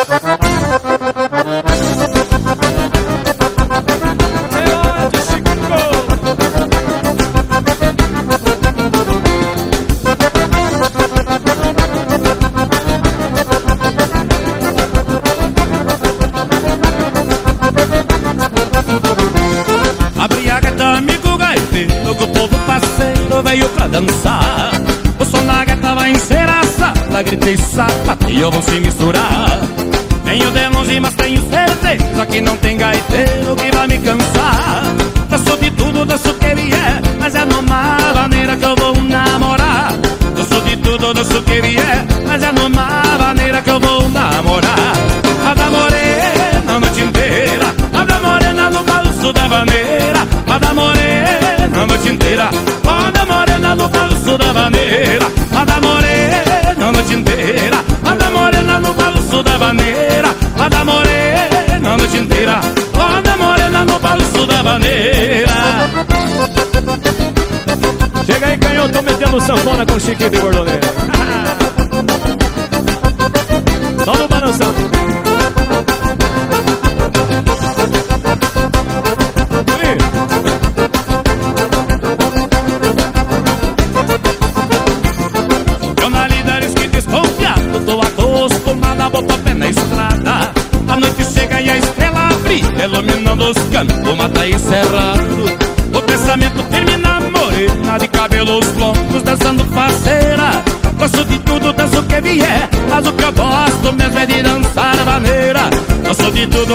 Abre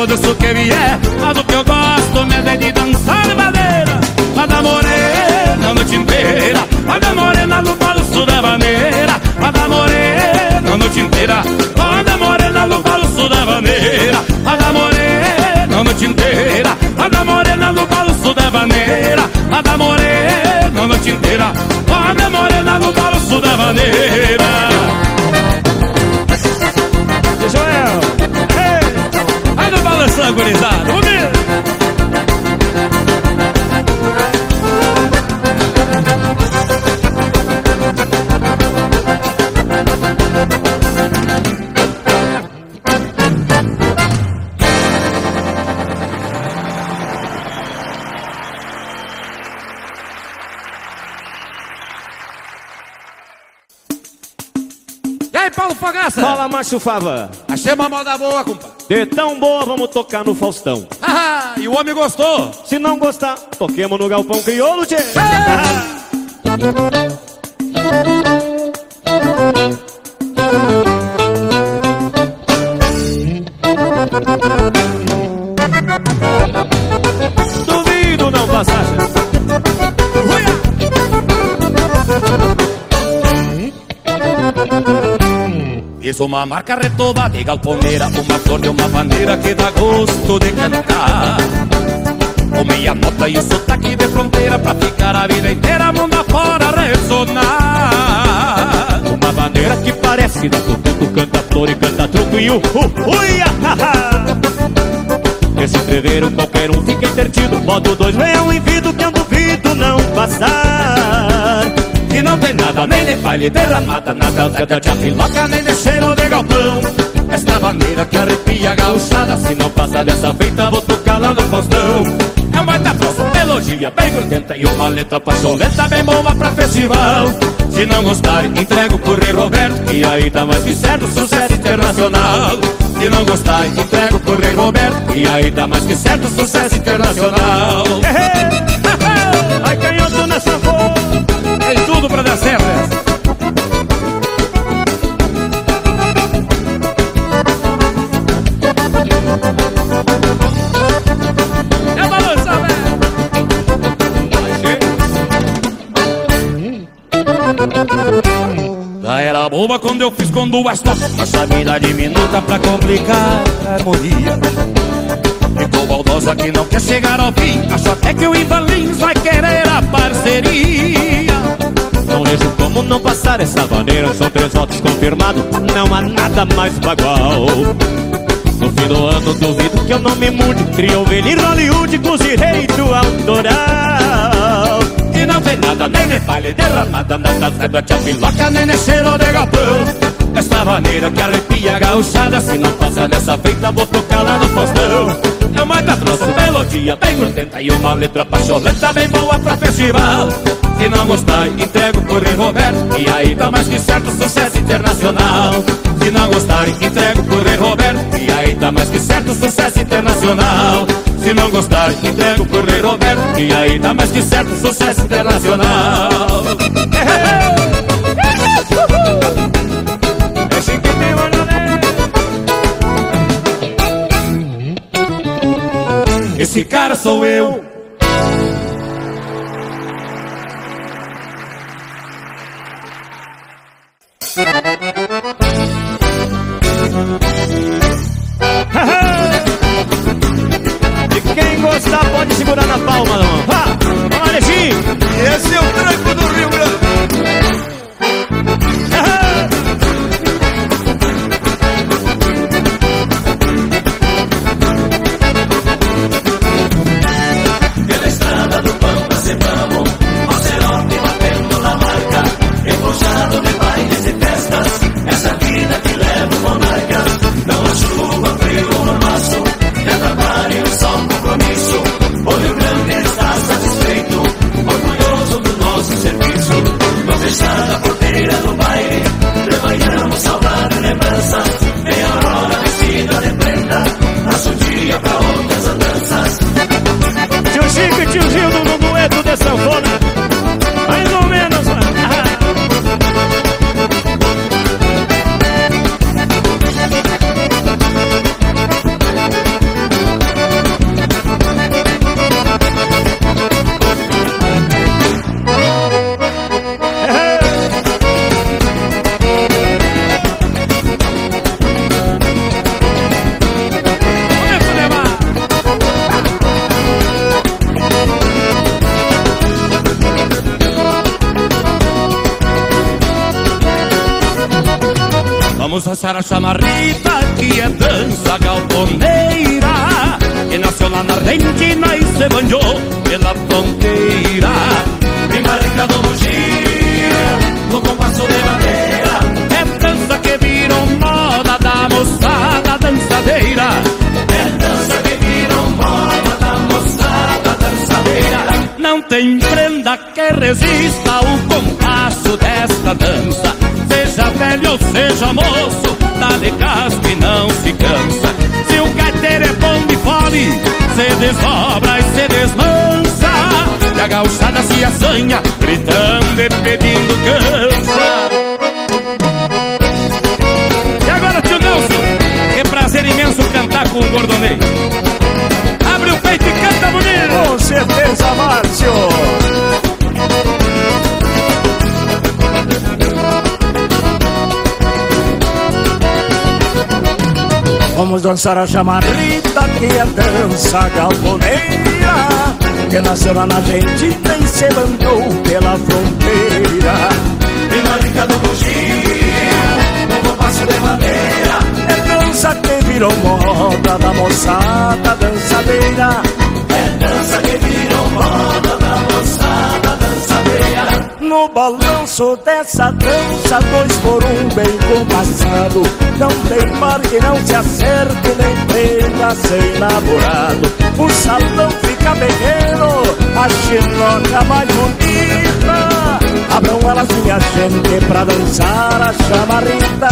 Gosto de Macho fava. Achei uma moda boa, compadre. De tão boa, vamos tocar no Faustão. Ah, e o homem gostou. Se não gostar, toquemos no Galpão Crioulo, tchê. Fiz uma marca retoba de galponeira, uma flor de uma bandeira que dá gosto de cantar. Com meia nota e o sotaque de fronteira pra ficar a vida inteira mundo afora ressonar. Uma bandeira que parece da tudo canta flor e canta truco e o ui, ah. Esse entreveiro qualquer um fica intertido Modo dois leão e vidro que eu duvido não passar não tem nada, nem de baile derramada, nada de apiloca, nem de cheiro de galpão. Esta maneira que arrepia a gauchada, se não passa dessa feita, vou tocar lá no Faustão. É uma baita troça, melodia bem grudenta e uma letra paixoneta bem boa pra festival. Se não gostar, entrego pro Rei Roberto, e aí tá mais que certo, sucesso internacional. Se não gostar, entrego pro Rei Roberto, e aí tá mais que certo, sucesso internacional. Ai, canhoto nessa Tem dar certo. essa. É balança, velho. Já era boba quando eu fiz com duas notas Essa vida diminuta pra complicar a harmonia Ficou baldosa que não quer chegar ao fim Acho até que o Ivan Lins vai querer a parceria Não vejo como não passar essa maneira São três votos confirmados Não há nada mais bagual. No fim do ano duvido que eu não me mude ovelha em Hollywood com os direitos autoral. E não vê nada, nem me palha derramada Nada ceba de piloca, nem cheiro de galpão. Dessa maneira que arrepia a gauchada Se não passa dessa feita, vou tocar lá no postão. É uma trouxe melodia bem grudenta E uma letra pacholenta bem boa pra festival Se não gostar, entrego por Rei Roberto. E aí tá mais que certo sucesso internacional. Se não gostar, entrego por Rei Roberto. E aí tá mais que certo sucesso internacional. Se não gostar, entrego pro Rei Roberto. E aí tá mais que certo sucesso internacional. Esse cara sou eu E quem gostar pode segurar na palma da mão. Vamos, Alexinho! Esse é o tranco do Rio Grande dançar a chamarrita que é dança galponeira. Que nasceu lá na Argentina e se banhou pela fronteira. Primarica do bugio, no compasso de madeira. É dança que virou moda da moçada dançadeira. É dança que virou moda da moçada dançadeira. Não tem prenda que resista o compasso desta dança. Seja velho ou seja moço, desdobra e se desmansa. E a gauchada se assanha, gritando e pedindo cansa. Vamos dançar a chamarrita que é dança galponeira Que nasceu lá na Argentina e se mandou pela fronteira. E na rica do bugio, no compasso de madeira. É dança que virou moda da moçada dançadeira. É dança que virou moda da moçada dançadeira no balanço dessa dança, dois por um bem compassado. Não tem mar que não se acerte, nem prenda sem namorado. O salão fica pequeno, a chinoca mais bonita. Abram elas, minha gente, pra dançar a chamarrita.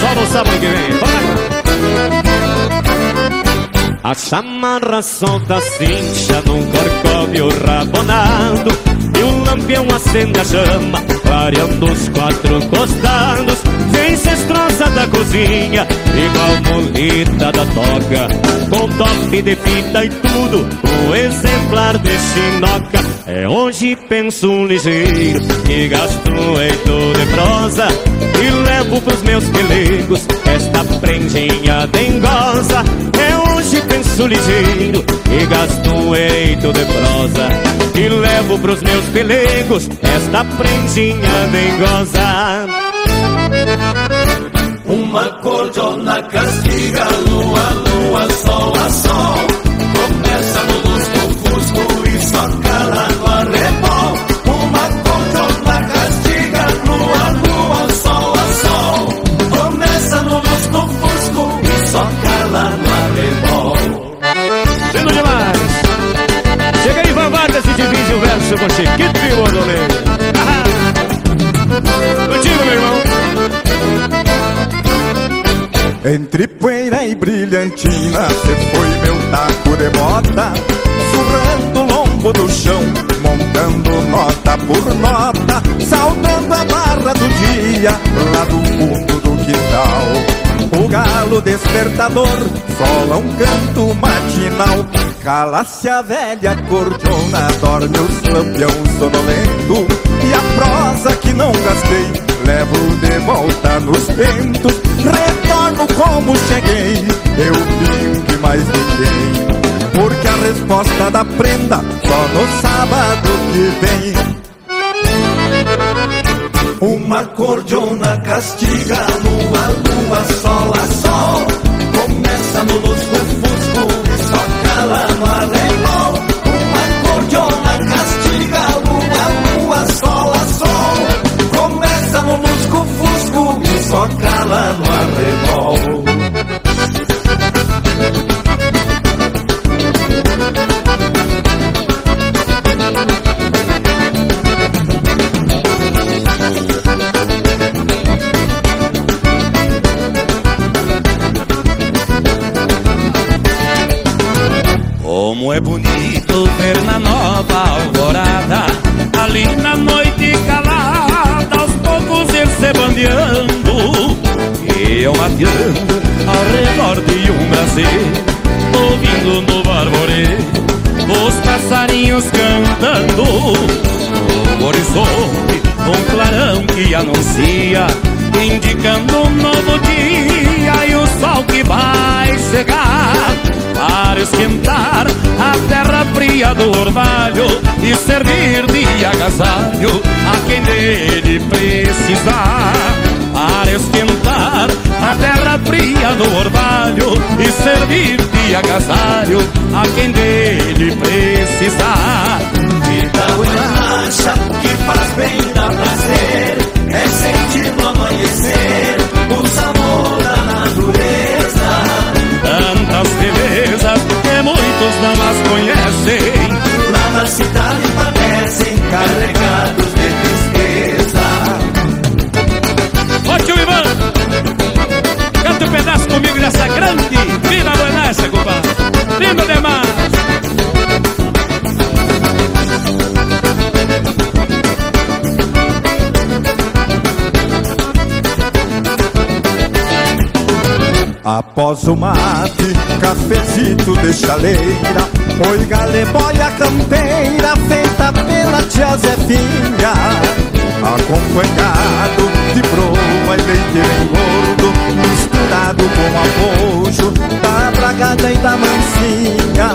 Só no sábado que vem, A chamarra solta cincha num corcóvio rabonado E o lampião acende a chama, clareando os quatro costados. Vem cestrosa da cozinha, igual molita da toca Com toque de fita e tudo, o exemplar de chinoca. É hoje penso ligeiro, que gasto eito de prosa E levo pros meus pelegos, esta prendinha dengosa É hoje penso ligeiro e gasto um eito de prosa E levo pros meus pelegos esta prendinha dengosa Uma cordona castiga, lua, lua, sol a sol. Com Chiquito e. Contigo, meu irmão. Entre poeira e brilhantina, cê foi meu taco de bota, surrando o lombo do chão, montando nota por nota, saudando a barra do dia, lá do fundo do quintal. O galo despertador sola um canto matinal, cala-se a velha cordiona, dorme os lampião sonolento, e a prosa que não gastei, levo de volta nos ventos, retorno como cheguei, eu vim que mais ninguém. Porque a resposta da prenda só no sábado que vem. Uma cordiona castiga, lua, lua, sol a sol. Começa no lusco-fusco e só cala no arrebol. Bonito ver na nova alvorada, ali na noite calada, aos poucos ir se bandeando, e eu mateando ao redor de um braseiro, ouvindo no barboreiro os passarinhos cantando, no horizonte um clarão que anuncia, indicando um novo dia e o sol que vai chegar esquentar a terra fria do orvalho e servir de agasalho a quem dele precisar. Para esquentar a terra fria do orvalho e servir de agasalho a quem dele precisar. Vida relaxa, que faz bem, dá prazer. É sentir no amanhecer o sabor da natureza. Tantas belezas muitos não as conhecem. Lá na cidade padecem carregados de tristeza. Ô tio Ivan, canta um pedaço comigo dessa grande Vila Buenaça, compadre. Lindo demais. Após o mate, cafezito de chaleira Oi galeboia campeira feita pela tia Zefinha. Acompanhado de broa e leite gordo Misturado com arrojo da bragada e da mansinha.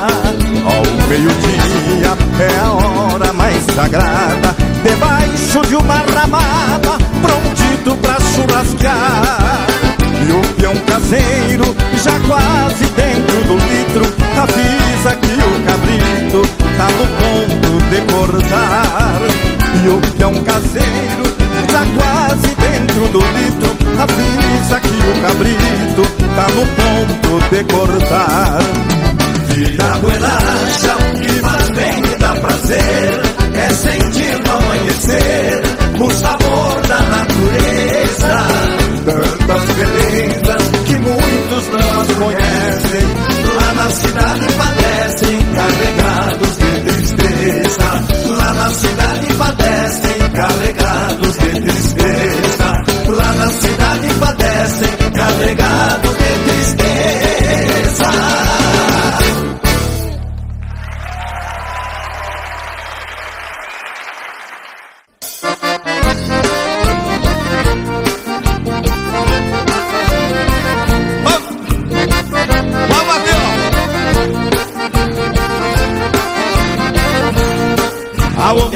Ao meio-dia é a hora mais sagrada Debaixo de uma ramada, prontito pra churrascar e o peão caseiro, já quase dentro do litro, avisa que o cabrito tá no ponto de cortar. E o peão caseiro, já quase dentro do litro, avisa que o cabrito tá no ponto de cortar. Vida relaxa, que faz bem e dá prazer. É sentir no amanhecer o sabor da natureza. Tantas belezas que muitos não conhecem. Lá na cidade padecem, carregados de tristeza. Lá na cidade padecem, carregados de tristeza. Lá na cidade padecem, carregados de tristeza.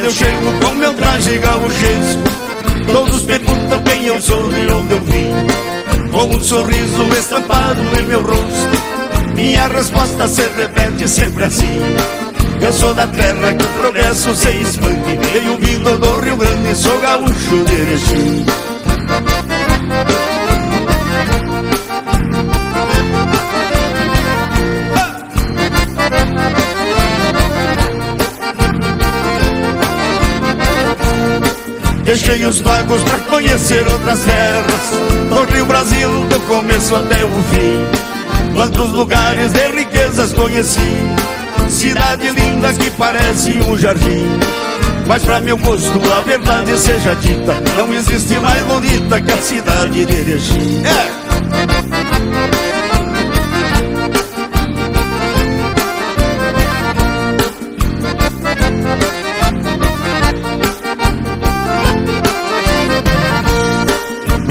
Eu chego com meu traje gauchesco Todos perguntam quem eu sou e onde eu vim. Com um sorriso estampado em meu rosto. Minha resposta se repete sempre assim. Eu sou da terra que o progresso se expande. Venho vindo do Rio Grande, sou gaúcho de Erechim Deixei os lagos pra conhecer outras terras. No Rio Brasil, do começo até o fim. Quantos lugares de riquezas conheci. Cidade linda que parece um jardim. Mas pra meu gosto a verdade seja dita. Não existe mais bonita que a cidade de Erechim. É.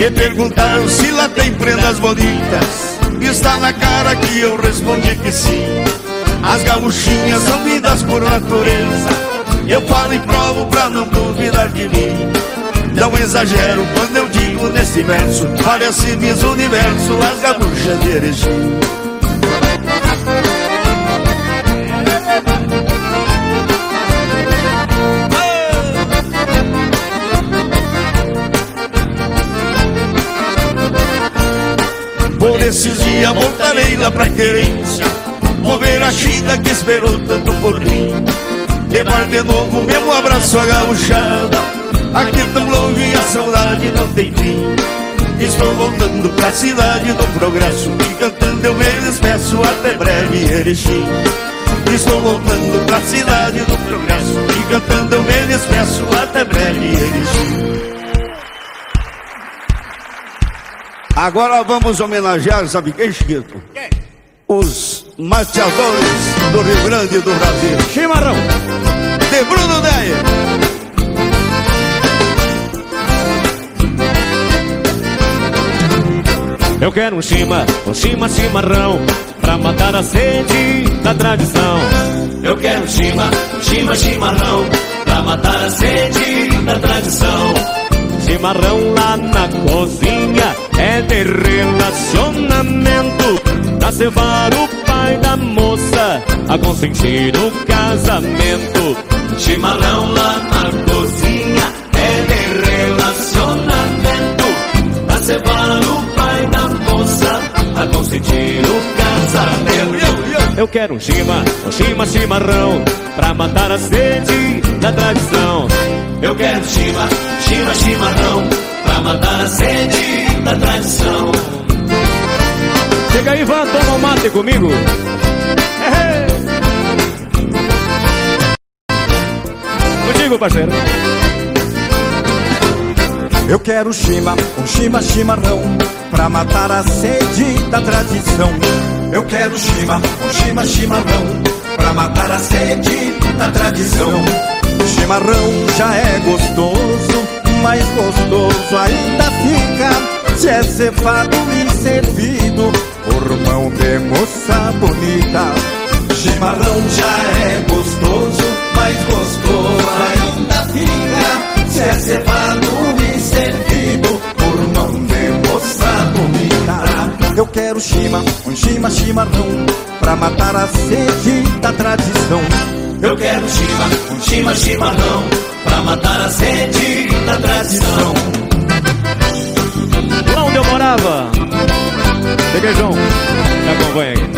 Me perguntaram se lá tem prendas bonitas. Está na cara que eu respondi que sim. As gauchinhas são vidas por natureza. Eu falo e provo pra não duvidar de mim. Não exagero quando eu digo nesse verso Parece Miss Universo, as gaúchas de Erechim esses dias voltarei lá pra querência. Vou ver a China que esperou tanto por mim. Levar de novo mesmo abraço a gauchada. Aqui tão longe a saudade não tem fim. Estou voltando pra cidade do progresso. E cantando eu me despeço até breve Erechim. Estou voltando pra cidade do progresso. E cantando eu me despeço até breve Erechim Agora vamos homenagear, sabe quem, Chiquito? Quem? Os mateadores do Rio Grande do Brasil. Chimarrão. De Bruno Deia. Eu quero um chima, um chima chimarrão Pra matar a sede da tradição Eu quero um chima, chima chimarrão Pra matar a sede da tradição Chimarrão lá na cozinha. É de relacionamento Pra cevar o pai da moça. A consentir o casamento Chimarrão lá na cozinha. É de relacionamento Pra cevar o pai da moça. A consentir o casamento. Eu quero um chima, um chima chimarrão Pra matar a sede da tradição Eu quero chima, chima chimarrão Pra matar a sede da tradição. Chega aí, Ivan, toma um mate comigo. Contigo, parceiro. Eu quero chima, um chima chimarrão Pra matar a sede da tradição Eu quero chima, um chima chimarrão Pra matar a sede da tradição chimarrão já é gostoso Mais gostoso ainda fica. Se é cevado e servido por mão de moça bonita. Chimarrão já é gostoso, mas gostoso ainda fica. Se é cevado e servido por mão de moça bonita. Eu quero chima, um chima chimarrão Pra matar a sede da tradição eu quero chima, um chima chimarrão Pra matar a sede da tradição Lá onde eu morava. Cheguei, João. Me acompanha aqui.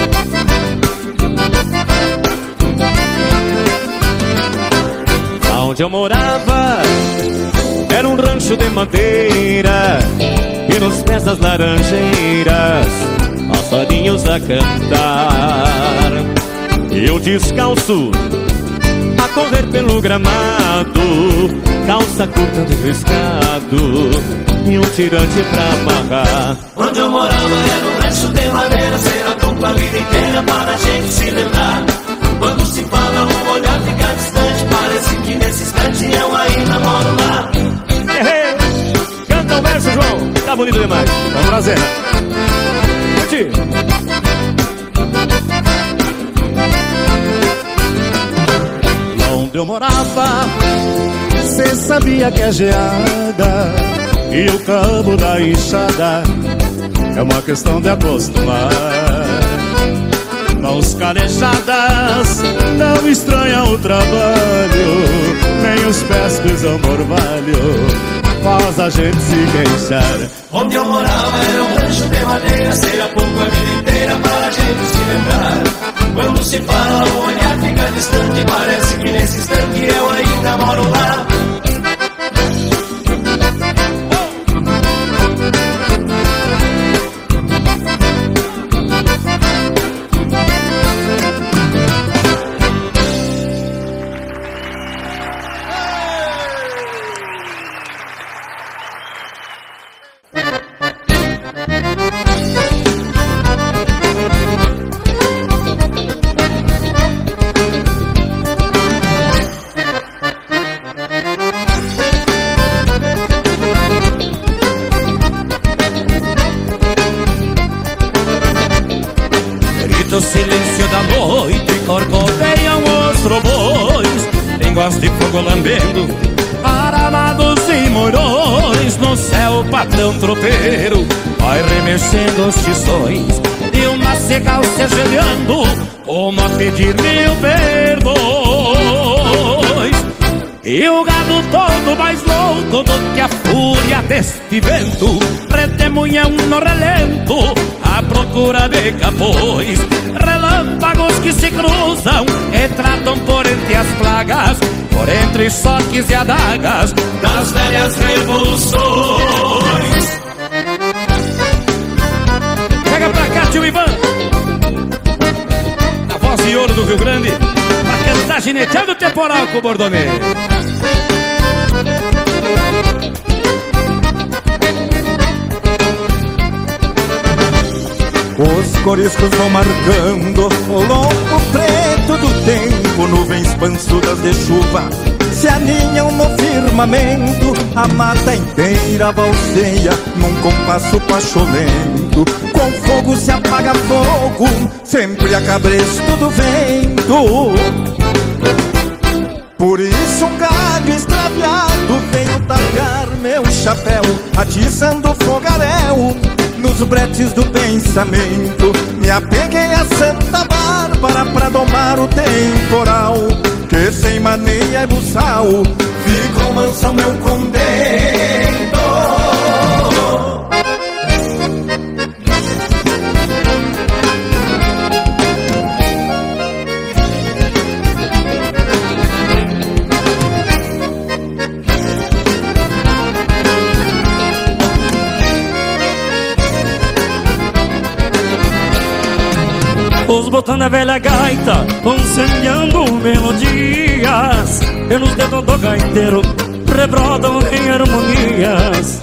Onde eu morava era um rancho de madeira e nos pés das laranjeiras passarinhos a cantar. Eu descalço correr pelo gramado, calça curta de riscado e um tirante pra amarrar. Onde eu morava era um rancho de madeira, será pouco a vida inteira para a gente se lembrar. Quando se fala, um olhar fica distante, parece que nesse instante eu ainda moro lá. Canta o verso, João, tá bonito demais. Vamos trazer. Curti. Onde eu morava, cê sabia que a geada e o cabo da enxada é uma questão de acostumar. Mãos calejadas não estranham o trabalho, nem os pés pisam orvalho faz a gente se queixar. Onde eu morava era um rancho de madeira, será pouco a vida inteira para a gente se lembrar. Quando se fala, o olhar fica distante, parece que nesse instante eu ainda moro lá. Deste vento redemoinham no relento à procura de capões. Relâmpagos que se cruzam e tratam por entre as plagas por entre choques e adagas das velhas revoluções. Pega pra cá, tio Ivan. A voz de ouro do Rio Grande, pra cantar gineteando o temporal com o Bordonê. Coriscos vão marcando o longo preto do tempo, nuvens pançudas de chuva se aninham no firmamento, a mata inteira balseia num compasso pacholento. Com fogo se apaga fogo, sempre a cabresto do vento. Por isso um galho extraviado veio tacar meu chapéu, atiçando fogaréu nos bretes do pensamento. Me apeguei a Santa Bárbara pra domar o temporal, que sem mania é buçal, ficou mansa meu condento. Os botões da velha gaita semeando melodias Pelos dedos do gaiteiro rebrodam em harmonias.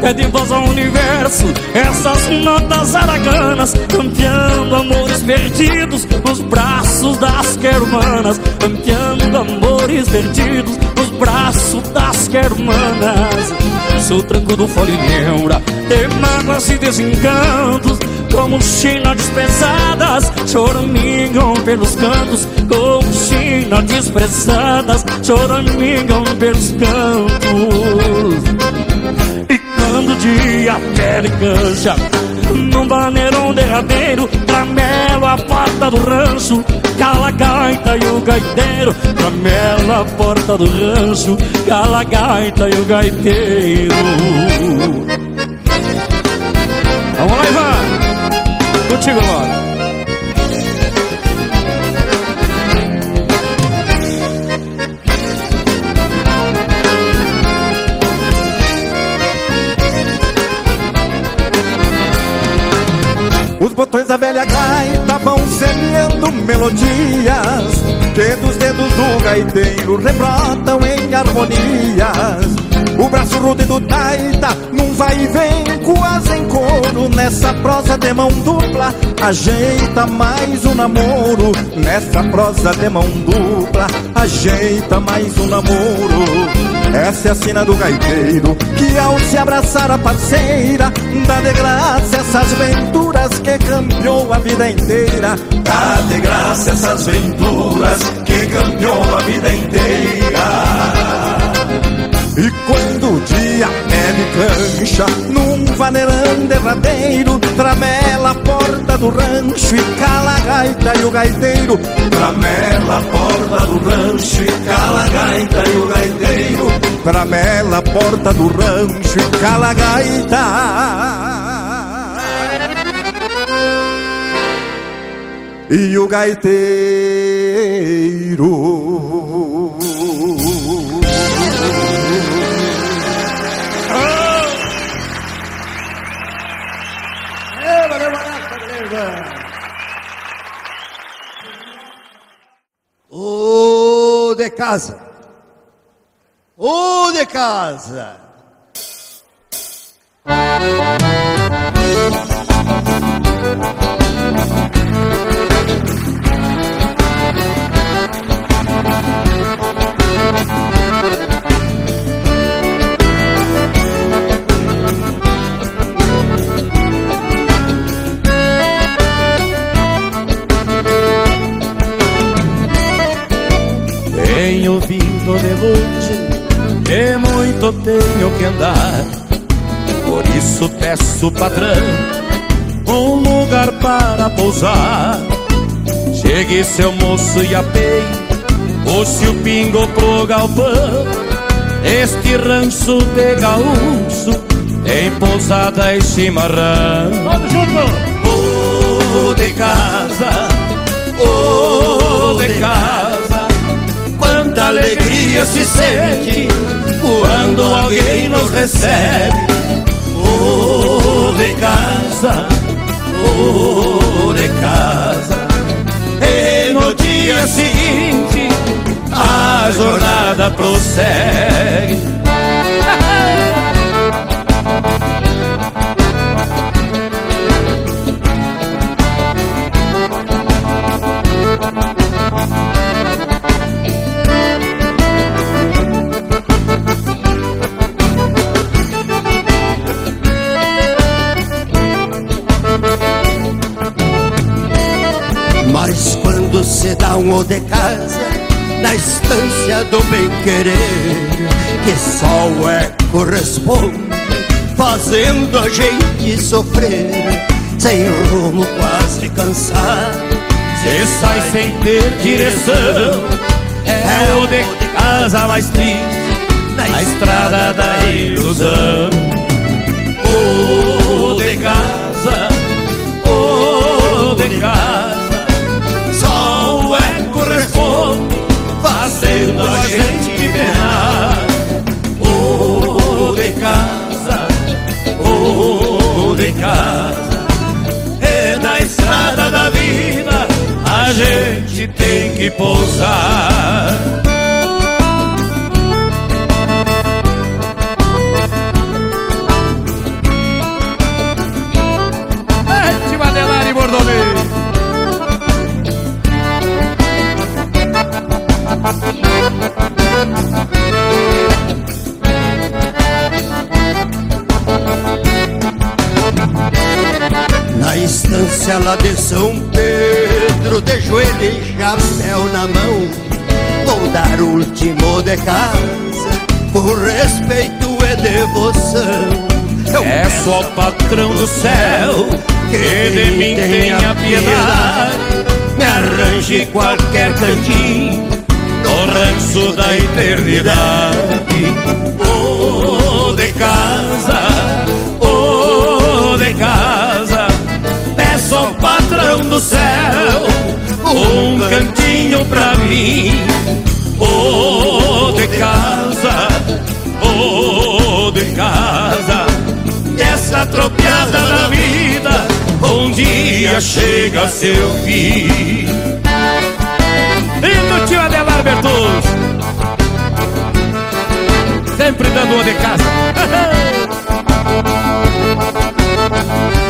Pede voz ao universo essas notas araganas Campeando amores perdidos nos braços das quermanas Campeando amores perdidos nos braços das quermanas Sou tranco do folho lembra de mágoas e desencantos como chinas pesadas choramingam pelos cantos Como chinas desprezadas choramingam pelos cantos E quando o dia pele cancha Num baneirão derradeiro Tramelo a porta do rancho Cala a gaita e o gaiteiro Tramelo a porta do rancho Cala a gaita e o gaiteiro Vamos lá, Ivan! Contigo. Os botões da velha gaita vão semeando melodias Que dos dedos do gaiteiro rebrotam em harmonias o braço rude do taita num vai e vem quase em coro Nessa prosa de mão dupla Ajeita mais um namoro. Nessa prosa de mão dupla Ajeita mais um namoro. Essa é a sina do gaiteiro Que ao se abraçar a parceira Dá de graça essas venturas Que cambiou a vida inteira. Dá de graça essas venturas Que cambiou a vida inteira e quando o dia pé de cancha Num vaneirão derradeiro Tramela a porta do rancho e cala a gaita e o gaiteiro. Tramela a porta do rancho e cala a gaita e o gaiteiro. Tramela a porta do rancho e cala a gaita. E o gaiteiro. De casa. O de casa. Tenho vindo de longe e muito tenho que andar. Por isso peço, patrão, um lugar para pousar. Chegue seu moço e apei, puxe o pingo pro galpão. Este rancho de gaúcho tem pousada e chimarrão. Vamos junto! Oh, de casa, oh, de casa, alegria se sente quando alguém nos recebe. Oh, de casa, oh, de casa, e no dia seguinte a jornada prossegue. se um ou de casa Na estância do bem querer Que só o eco responde Fazendo a gente sofrer Sem rumo, quase cansado Cê sai sem ter direção. É o de casa mais triste Na estrada da ilusão. O de casa O de casa Fazendo a gente penar O de casa O de casa é na estrada da vida a gente tem que pousar. Lá de São Pedro De joelho e chapéu na mão Vou dar o último de casa Por respeito e devoção Eu É só o patrão do céu que de mim tenha piedade. Me arranje qualquer cantinho no rancho da eternidade. Oh, de casa, do céu um cantinho pra mim. Oh, de casa, oh, de casa, essa tropiada da vida um dia chega a seu fim. E do tio Adelar Bertus! Sempre dando uma de casa.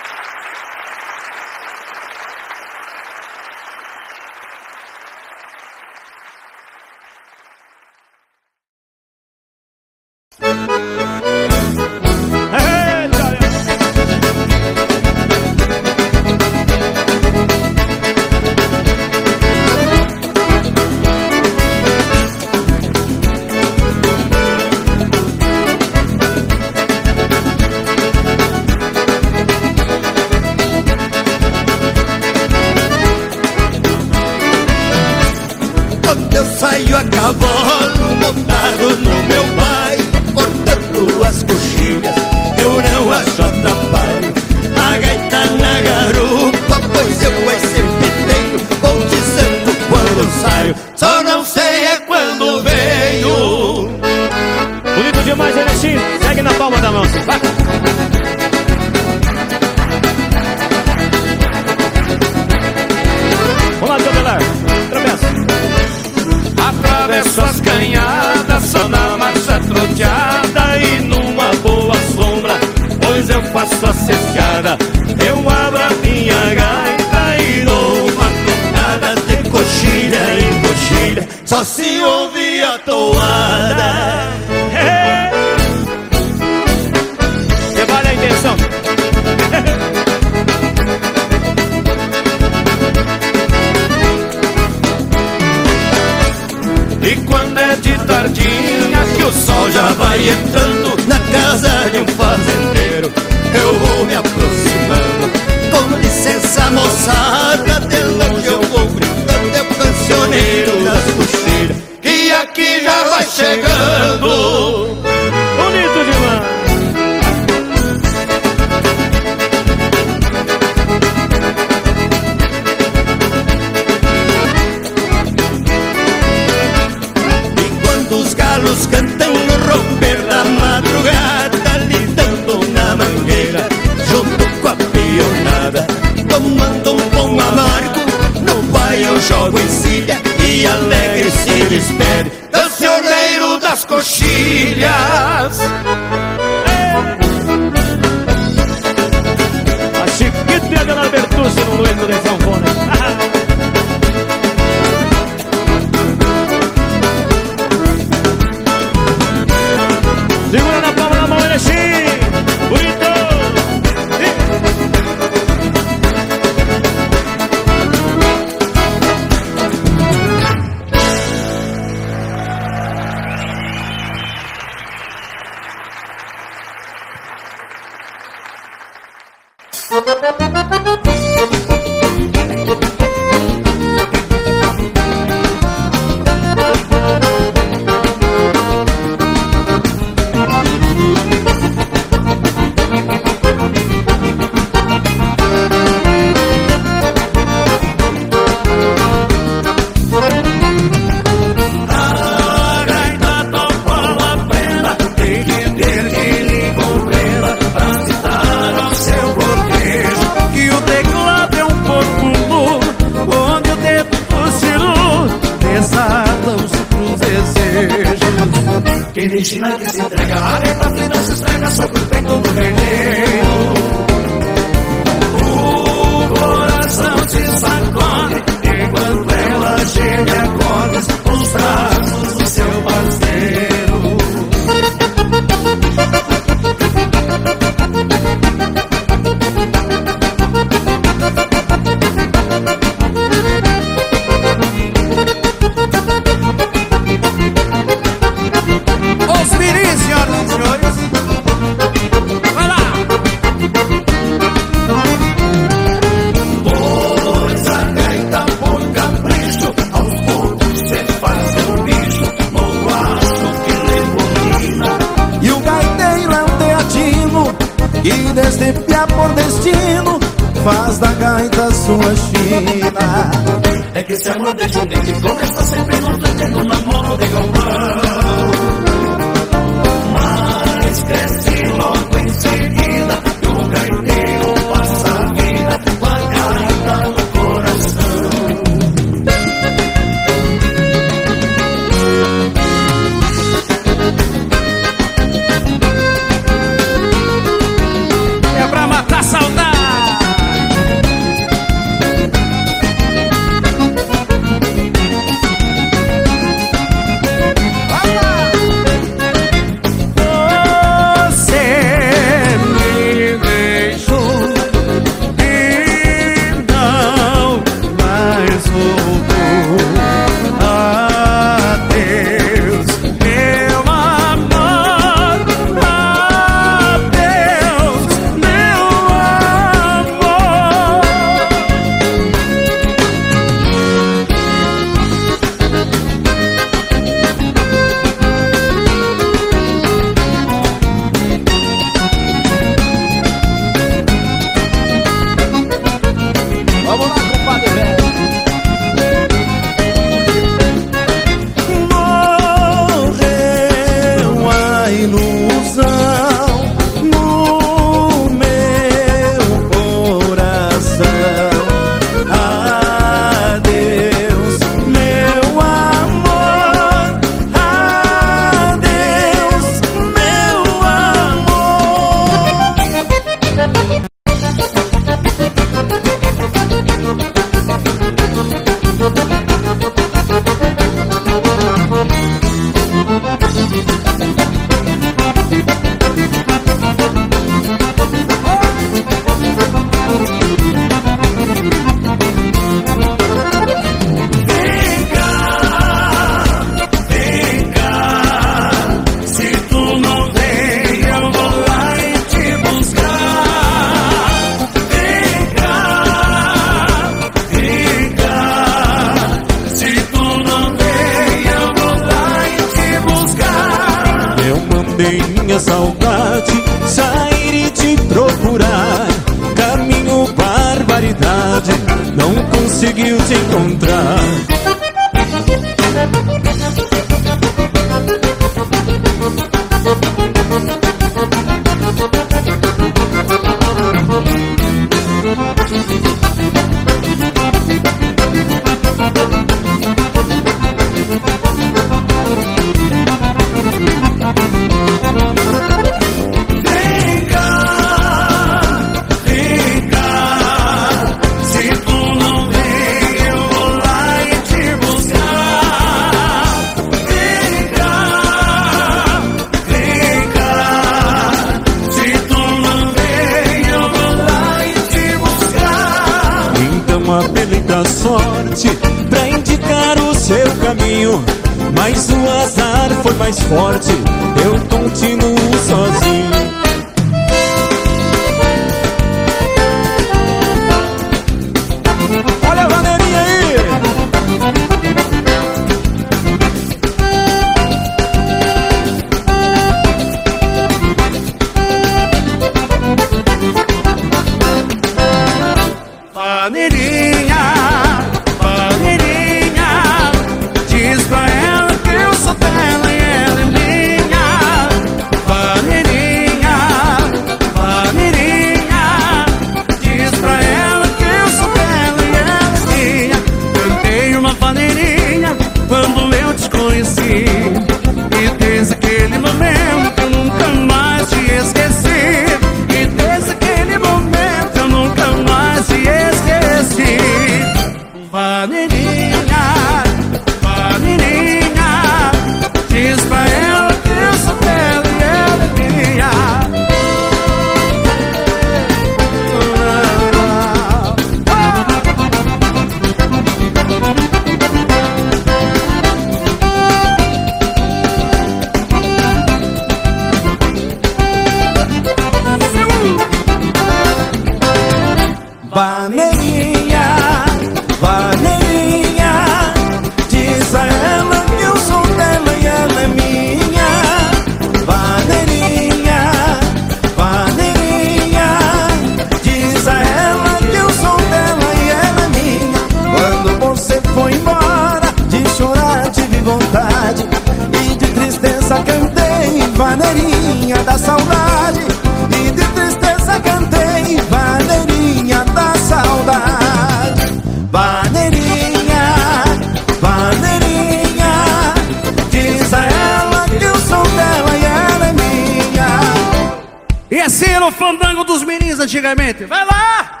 antigamente. Vai lá!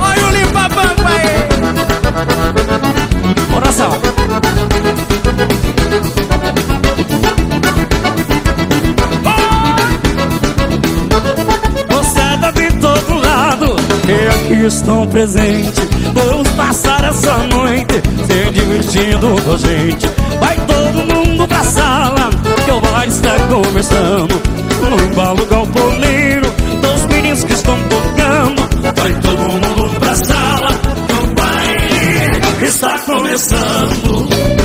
Olha o limpa pampa aí! Você é Moçada de todo lado, eu aqui estou presente. Vamos passar essa noite se divertindo com a gente. Vai todo mundo pra sala, que o baile está começando No embalo galponeiro Dos meninos que estão tocando. Vai todo mundo pra sala Que o baile está começando.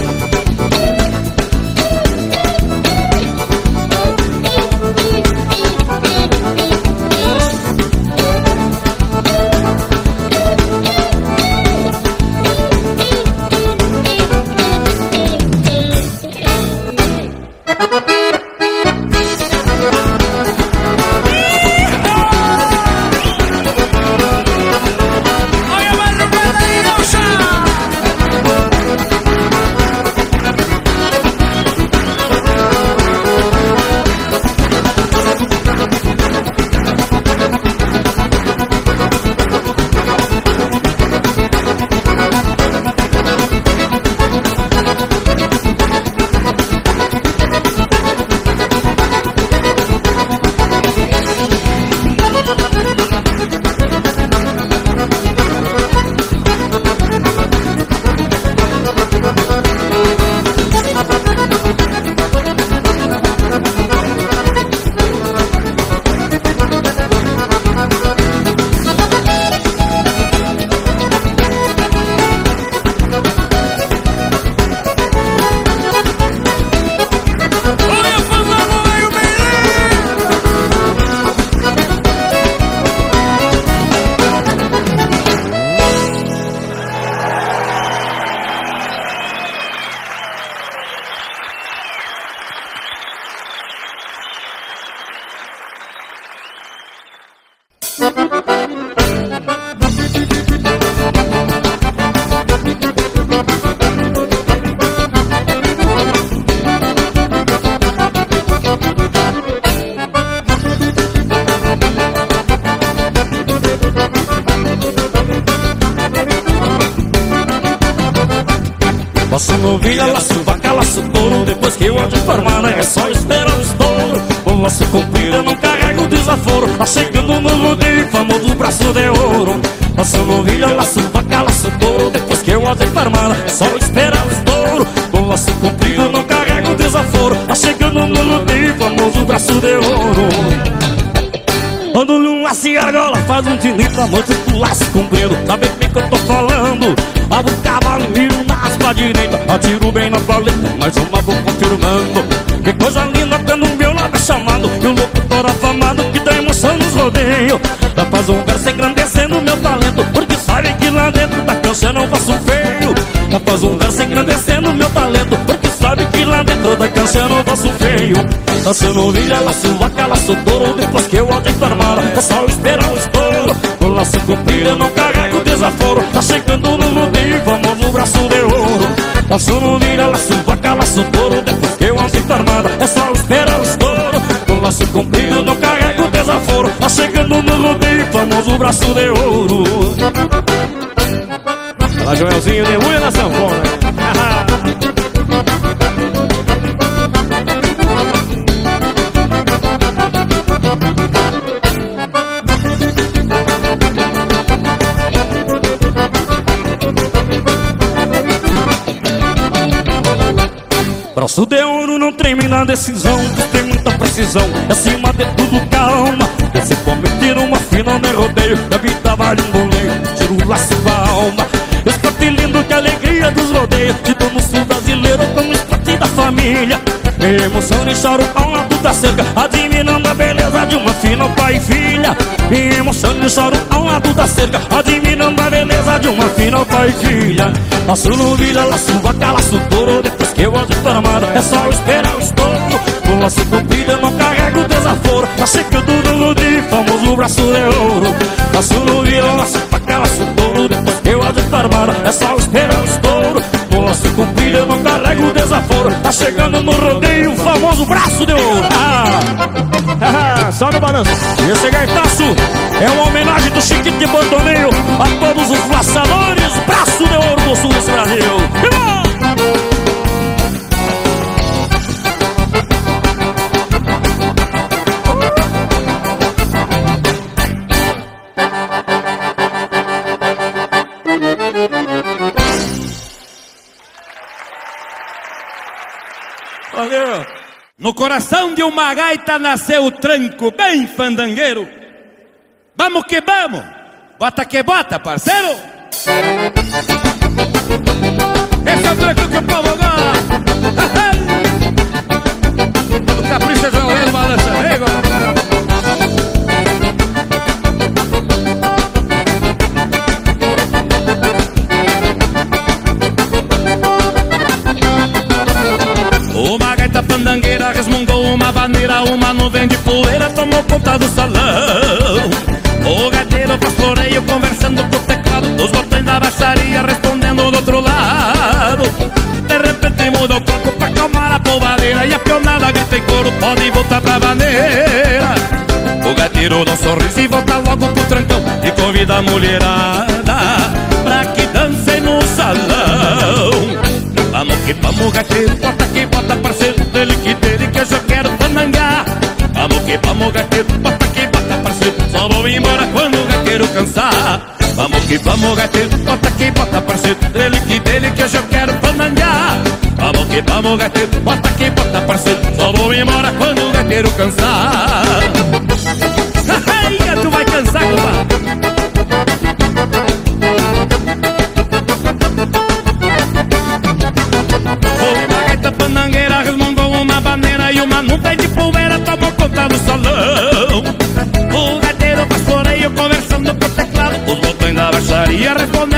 Laço novilha, laço vaca, laço touro. Depois que eu a formar é só esperar o estouro. O laço comprido eu não carrego desaforo. Tá chegando no rodeio, famoso braço de ouro. Laço novilha, laço vaca, laço touro. Depois que eu a formar é só esperar o estouro. O laço comprido eu não carrego desaforo. Tá chegando no rodeio, famoso braço de ouro. Ando-lhe um laço e argola, faz um tinito, amante do laço comprido Sabe bem que eu tô falando? Abro o cavalo, viro direita Atiro bem na paleta, mais uma vou confirmando. Que coisa linda quando o meu lado chamado E o locutor afamado que dá emoção nos rodeios. Já faz um verso engrandecendo meu talento Porque sabe que lá dentro da cancha eu não faço feio. Já faz um verso engrandecendo meu talento Porque sabe que lá dentro da cancha eu não faço feio. Laço novilha, laço vaca, laço touro Depois que eu ontem armada, é só esperar o estouro. O laço comprido eu não carrego desaforo Tá chegando no rodeio, Laço novilha, laço vaca, laço touro Depois que eu ontem armada, é só esperar o estouro O laço comprido não carrego desaforo. Tá chegando no rodeio, famoso braço de ouro. Fala Joelzinho, demônio na sanfona Braço de ouro não treme na decisão Tem muita precisão, é acima de tudo calma. Esse cometer uma final no rodeio Da vida vale um boleio, tiro o laço da alma Esporte lindo que alegria dos rodeios. De todo sul brasileiro como esporte da família Me emoção e choro ao lado da cerca. Admirando a beleza de uma final pai e filha. Me emoção e choro ao lado da cerca. Admirando a beleza de uma final pai e filha. Laço no vira, laço vaca, laço touro. Depois que eu ando armada é só esperar o estouro. Com laço comprido eu não carrego desaforo. Tá chegando no rodeio, famoso braço de ouro. Laço no vira, laço vaca, laço touro. Depois que eu ando armada é só esperar o estouro famoso braço de ouro Ah, Só no balanço. Esse gaitaço é uma homenagem do Chiquito de Bordoneio a todos os laçadores, coração de uma gaita nasceu o tranco bem fandangueiro. Vamos que vamos! Bota que bota, parceiro! Esse é o tranco que o povo gosta! Resmungou uma nuvem de poeira tomou conta do salão. O gaiteiro faz floreio conversando com o teclado, os botões da baixaria respondendo do outro lado. De repente muda o corpo pra acalmar a polvadeira e a pionada grita em coro, pode voltar pra vaneira. O gaiteiro dá um sorriso e volta logo pro trancão e convida a mulherada pra que dancem no salão. Vamos que vamos, gateiro, bota que bota, parceiro dele que dele que eu já quero que vamos, gateiro, bota que bota, parceiro, só vou embora quando o gateiro cansar. Vamos que vamos, gateiro, bota que bota, parceiro dele que dele que eu já quero fandangar. Vamos que vamos, gateiro, bota que bota, parceiro, só vou embora quando o gateiro cansar.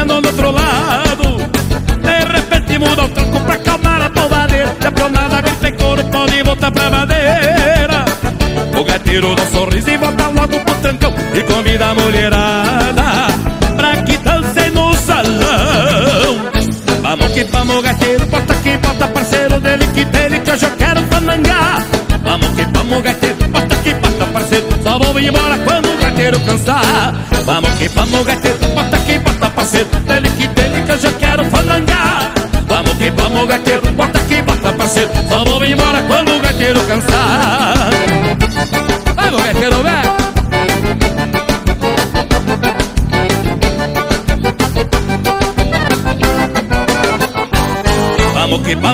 Respondendo do outro lado. De repente muda o tranco pra acalmar a polvadeira E a pionada grita em coro pode voltar pra madeira. O gaiteiro dá um sorriso e volta logo pro tancão E convida a mulherada pra que dance no salão. Vamos que vamos gaiteiro, bota aqui, bota parceiro dele que dele que eu quero fanangar Vamos que vamos gaiteiro, bota aqui, bota parceiro Só vou embora quando o gaiteiro cansar. Vamos que vamos gaiteiro,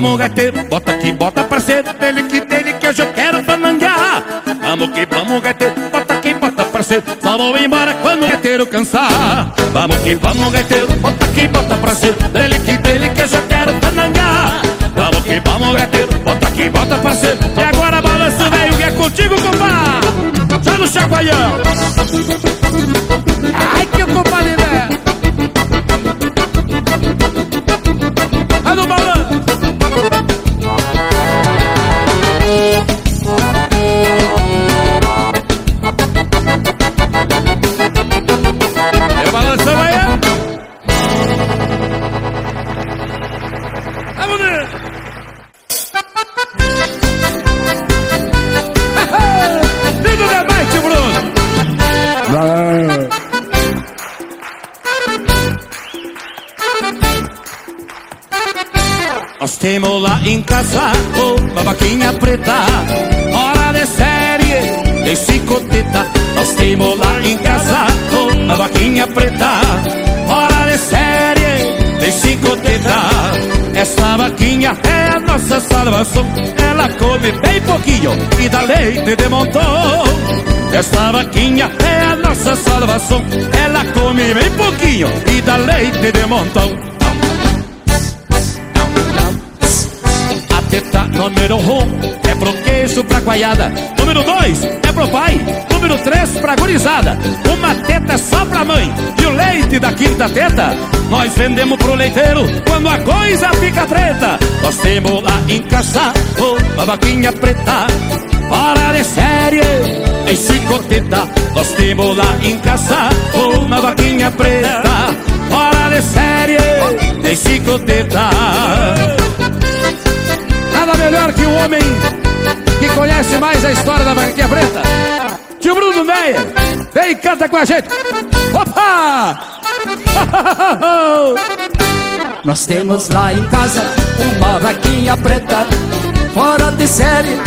Vamos gaiteiro, bota aqui, bota parceiro Dele que dele que eu quero fanangar Vamos que vamos, gaiteiro, bota aqui, bota parceiro Só vou embora quando o gaiteiro cansar. Vamos que vamos, gaiteiro, bota aqui, bota parceiro Dele que dele que eu quero fanangar Vamos que vamos, gaiteiro, bota aqui, bota parceiro E agora balança, velho, que é contigo, compadre. Só no chacoalhão em casa uma vaquinha preta, hora de série, de cicoteta. Nós temos lá em casa uma vaquinha preta, hora de série, de cicoteta. Essa vaquinha é a nossa salvação, ela come bem pouquinho e dá leite de montão. Essa vaquinha é a nossa salvação, ela come bem pouquinho e dá leite de montão. A teta número um é pro queijo pra coalhada. Número dois é pro pai. Número três pra gurizada. Uma teta é só pra mãe. E o leite da quinta teta nós vendemos pro leiteiro quando a coisa fica preta. Nós temos lá em casa uma vaquinha preta. Fora de série, em cicoteta. Nós temos lá em casa uma vaquinha preta. Fora de série, em cicoteta. Melhor que um homem que conhece mais a história da Barranquinha Preta. Tio Bruno Meia, vem e canta com a gente. Opa! Nós temos lá em casa uma vaquinha preta, fora de série,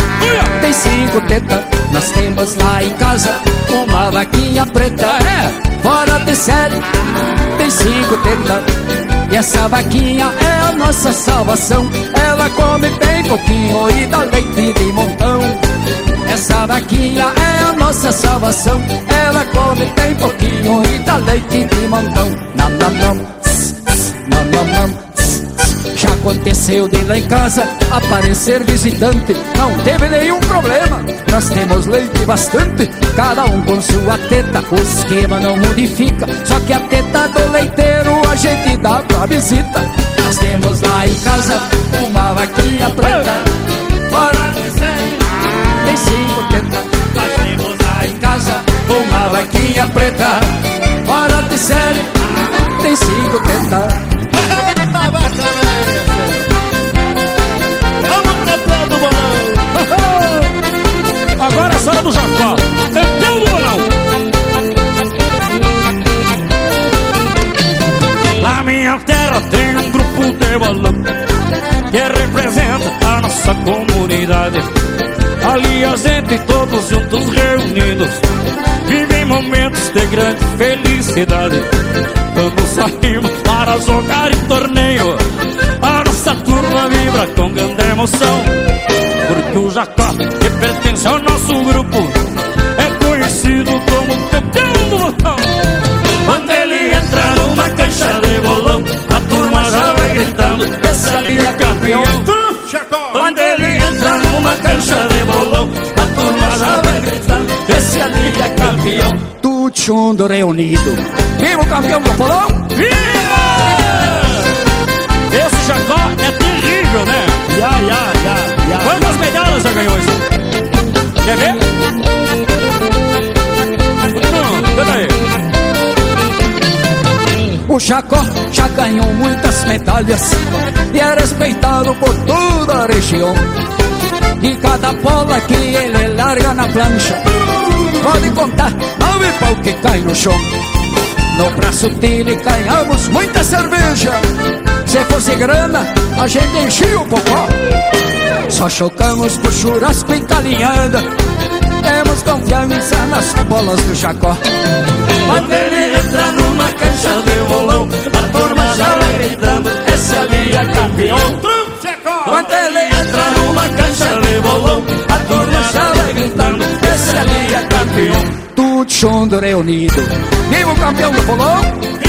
tem cinco tetas. Nós temos lá em casa uma vaquinha preta, fora de série, tem cinco tetas. E essa vaquinha é a nossa salvação, ela come bem pouquinho e dá leite de montão. Essa vaquinha é a nossa salvação, ela come bem pouquinho e dá leite de montão. Nam, nam, nam, tss, tss, nam, nam, nam, aconteceu de lá em casa aparecer visitante, não teve nenhum problema. Nós temos leite bastante, cada um com sua teta, o esquema não modifica. Só que a teta do leiteiro a gente dá pra visita. Nós temos lá em casa uma vaquinha preta, fora de série, tem cinco tetas. Nós temos lá em casa uma vaquinha preta, fora de série, tem cinco tetas. Que representa a nossa comunidade. Ali a gente todos juntos reunidos vivem momentos de grande felicidade. Quando saímos para jogar em torneio, a nossa turma vibra com grande emoção. Porque o Jacó, que pertence ao nosso É campeão. Quando ele entra numa cancha de bolão, a turma já vai gritando: Esse ali é campeão. Tudo chundo reunido. Viva o campeão do bolão! Viva! Esse Jacó é terrível, né? Ya, ya, ya, ya. Quantas medalhas já ganhou isso? Quer ver? Chacó já ganhou muitas medalhas e é respeitado por toda a região. E cada bola que ele larga na plancha Pode contar nove pau que cai no chão. No braço dele ganhamos muita cerveja. Se fosse grana, a gente enchia o popó Só chocamos por churrasco e calinhada Temos confiança nas bolas do Jacó Quando ele entra numa cancha de bolão A turma já vai gritando, esse ali é campeão quando ele entra numa cancha de bolão A turma já vai gritando Esse ali é campeão Tudo chondo reunido. Viva o campeão do bolão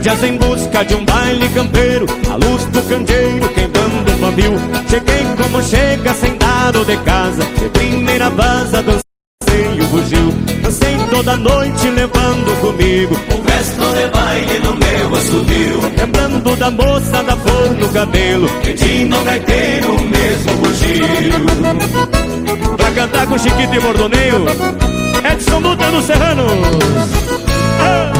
rédeas em busca de um baile campeiro A luz do candeeiro queimando o pavio. Cheguei como chega sentado de casa De primeira vaza dancei o bugio Dancei toda noite levando comigo. Um resto de baile no meu assovio Lembrando da moça da flor no cabelo Pedindo gaiteiro mesmo bugio Pra cantar com Chiquito e Bordoneio Edson Luta dos Serranos. Ah!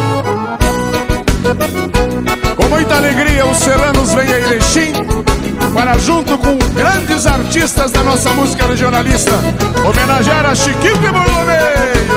Com muita alegria, os serranos vêm a Erechim para, junto com grandes artistas da nossa música regionalista, homenagear a Chiquito e Borlomeio.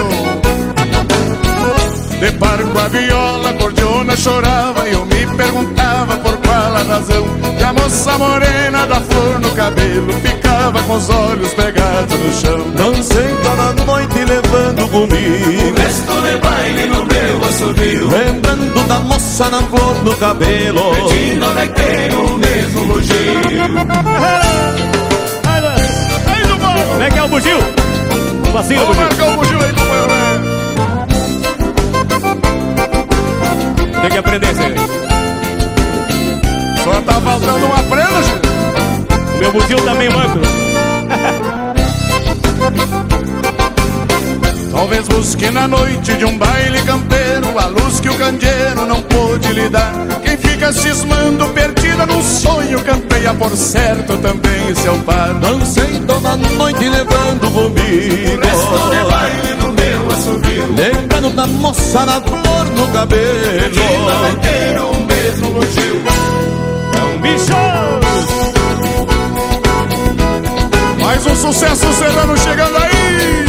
De barco a viola, a cordiona chorava e eu me perguntava por qual a razão. Que a moça morena da flor no cabelo ficava com os olhos pegados no chão. Dancei toda noite levando comigo O resto de baile no meu assobio. Lembrando da moça na flor no cabelo. Pedindo a gaiteiro o mesmo bugio. Aí do bom! Como é que é o bugio? Vamos bugio. marcar o bugio aí, Tem que aprender, Zé Só tá faltando uma prenda, gente O meu bugio também manco. Talvez busque na noite de um baile campeiro A luz que o candeeiro não pôde lhe dar. Quem fica cismando perdida num sonho Campeia por certo também seu par. Dancei toda noite levando comigo de baile no Lembrando da moça na flor no cabelo. Gaiteiro o mesmo bugio É um bicho. Mais um sucesso serrano chegando aí.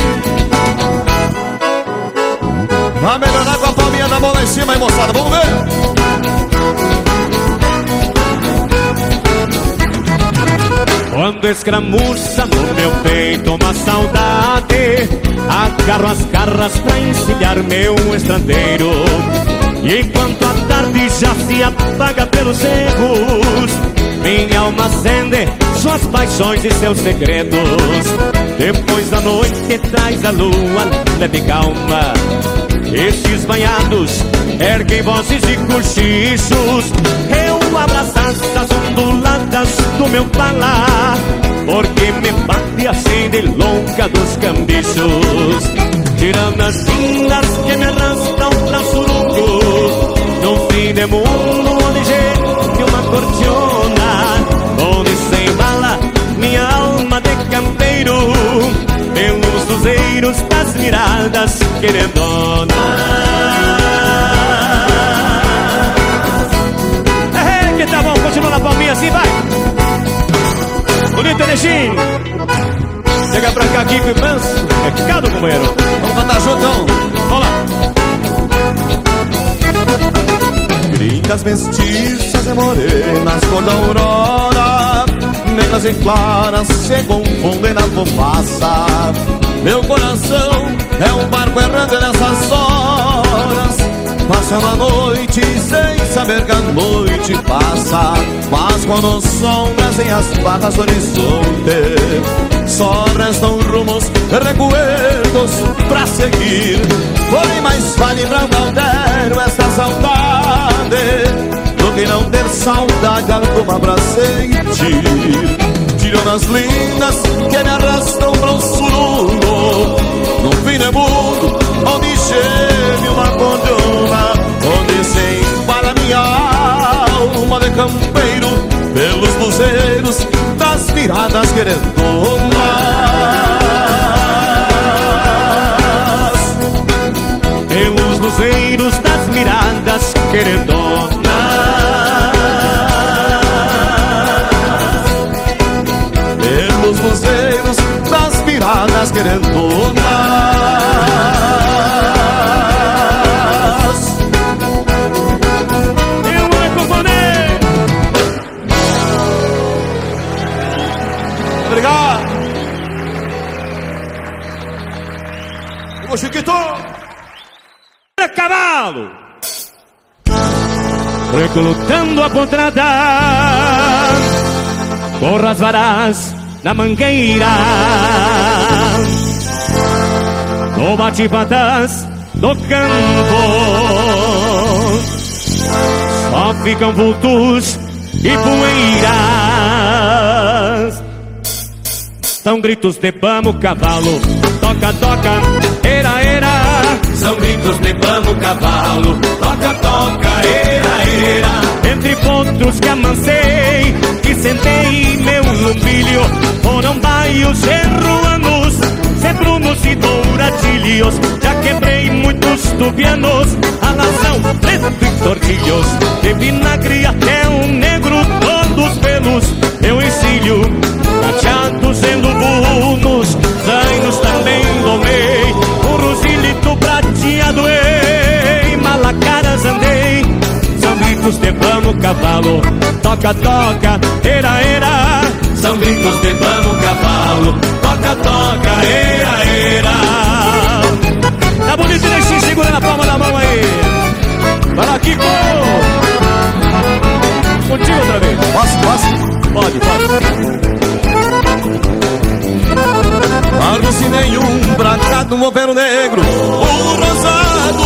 Vai melhorar com a palminha da mão lá em cima aí, moçada. Vamos ver. Quando escramuça no meu peito uma saudade. Agarro as garras pra encilhar meu estrandeiro. E enquanto a tarde já se apaga pelos erros Minha alma acende suas paixões e seus segredos. Depois da noite traz a lua leve calma Estes banhados erguem vozes e cochichos Eu abraço as onduladas do meu falar Porque me bate a sede louca dos cambichos. Tirando as cindas que me arrastam pra suruco No fim de mundo onde geme uma cordiona Onde se embala minha alma de Pelos luzeiros das miradas querendona É, que tá bom, continua na palminha assim, vai. Bonito, Nexim Chega pra cá aqui, manso. É cada companheiro. Vamos cantar juntão. Vamos lá. Gringas mestiças e morenas cor da aurora Negras e claras se confundem na fumaça Meu coração é um barco errante nessas horas. Passa passando a noite sem saber que a noite passa Mas quando sombras em as barras do horizonte Só restam rumos, recuerdos pra seguir. Porém mais vale pra um esta saudade Do que não ter saudade alguma pra sentir Tironas lindas que me arrastam pra um sururo Num fim de mundo onde geme uma cordona Onde se embala minha alma de campeiro Pelos luzeiros das miradas querendonas Pelos luzeiros das miradas querendonas Pelos luzeiros das Eu vou componer Obrigado. Ô Chiquito cavalo! Recrutando a pontrada Corra as varas na mangueira. No bate-patas do campo Só ficam vultos e poeiras. São gritos de pamo, cavalo Toca, toca, São gritos de cavalo. Toca, toca, era, era Entre potros que amancei Que sentei meu lumbilho Foram baios enruanos Cebrunos e douratilhos Já quebrei muitos tubianos Alazão, preto e tortilhos De vinagre até um negro Todos pelos. Eu encilho Cateados em lubunos Zainos também gritos de pano, cavalo. Toca, toca, era, era. São gritos de pano, cavalo. Toca, toca, era, era. Tá bonito, Nexinho? Segura na palma da mão aí. Vai lá, Kiko. Contigo outra vez. Posso, posso? Pode, pode. Largo se nenhum bracado, um overo negro. Um rosado,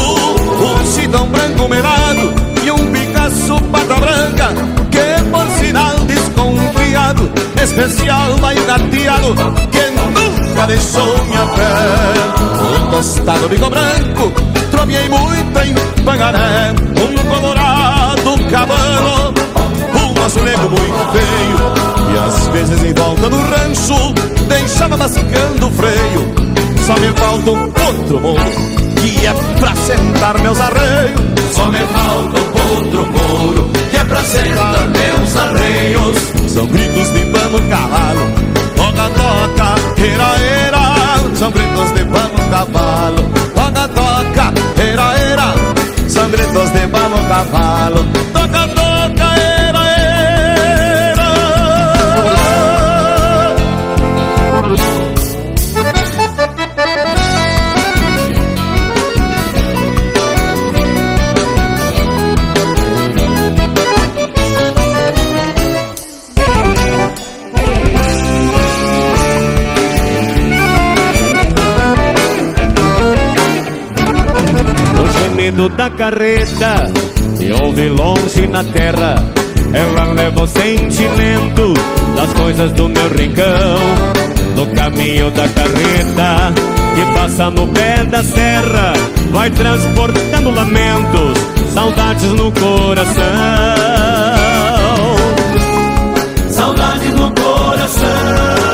um chitão branco melado Que por sinal desconfiado Especial vai gateado Que nunca deixou minha pé Um tostado bico branco Tropiei muito em Pangaré Um colorado cabano Um azulejo muito feio E às vezes em volta do rancho Deixava mascando o freio. Só me falta um outro mundo Que é pra sentar meus arreios. Só me falta um outro couro Pra sentar meus arreios. São gritos de pano cavalo Toca, toca, era, era São gritos de pano cavalo Toca, toca, era, era São gritos de pano cavalo Toca, toca, O gemido da carreta me ouve longe na terra. Ela leva o sentimento das coisas do meu rincão. No caminho da carreta que passa no pé da serra, vai transportando lamentos, saudades no coração. Saudade no coração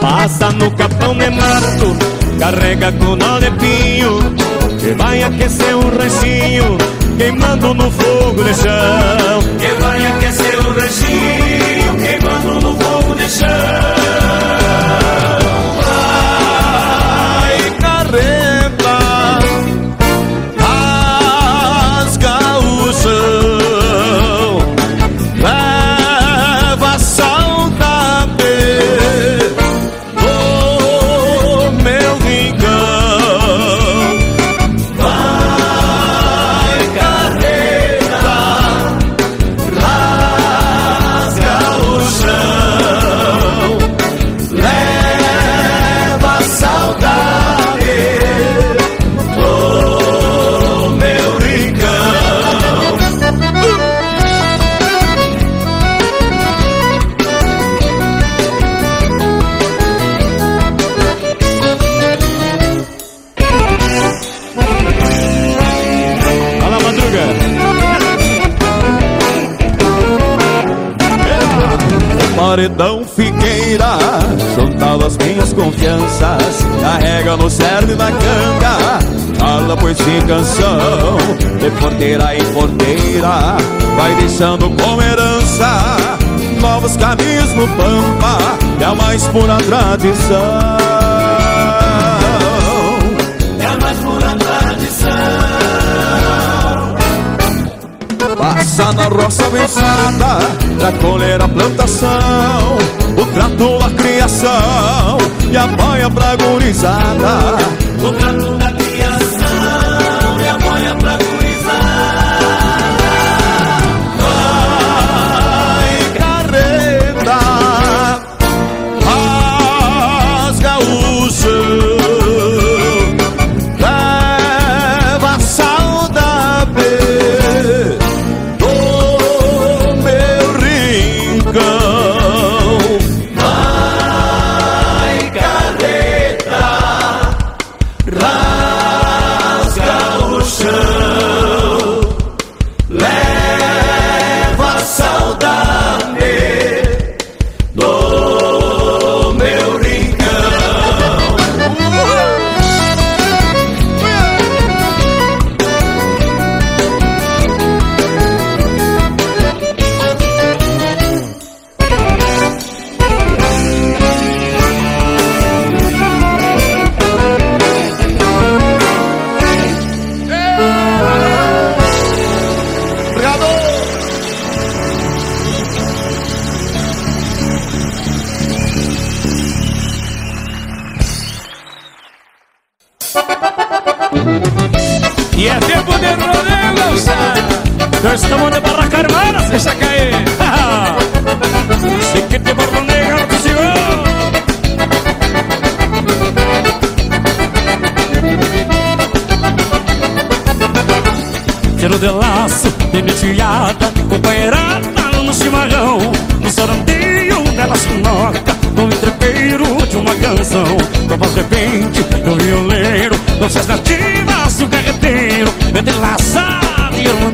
Passa no capão de mato, carrega com nó de pinho, que vai aquecer um ranchinho, queimando no fogo de chão. Que vai aquecer o ranchinho Queimando no fogo de chão caminhos no pampa É a mais pura tradição. Passa na roça abençada Pra colher a plantação. O trato da criação E a banha pra gurizada. O trato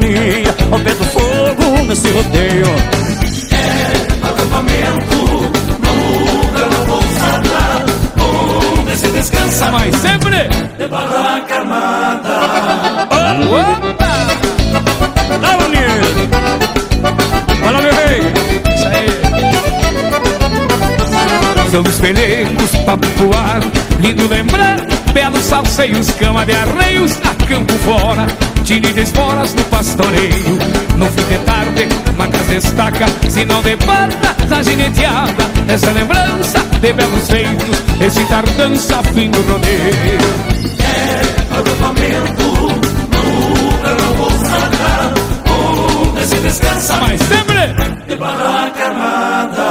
harmonia, ao pé do fogo nesse rodeio. Acampamento No grão pousada Onde se descansa Mas sempre De barraca armada Opa! Dá, bonito! Fala, meu rei! Isso aí! São os pelegos, papo voar, lindo lembrar, belos salseios, cama de arreios, a campo fora, tire esporas no pastoreio. No fim de tarde, macas destaca, se não de bata, da gineteada, essa lembrança de belos feitos, esse tardança, fim do rodeio. Acampamento No grão pousada Onde se descansa Mas sempre De barraca armada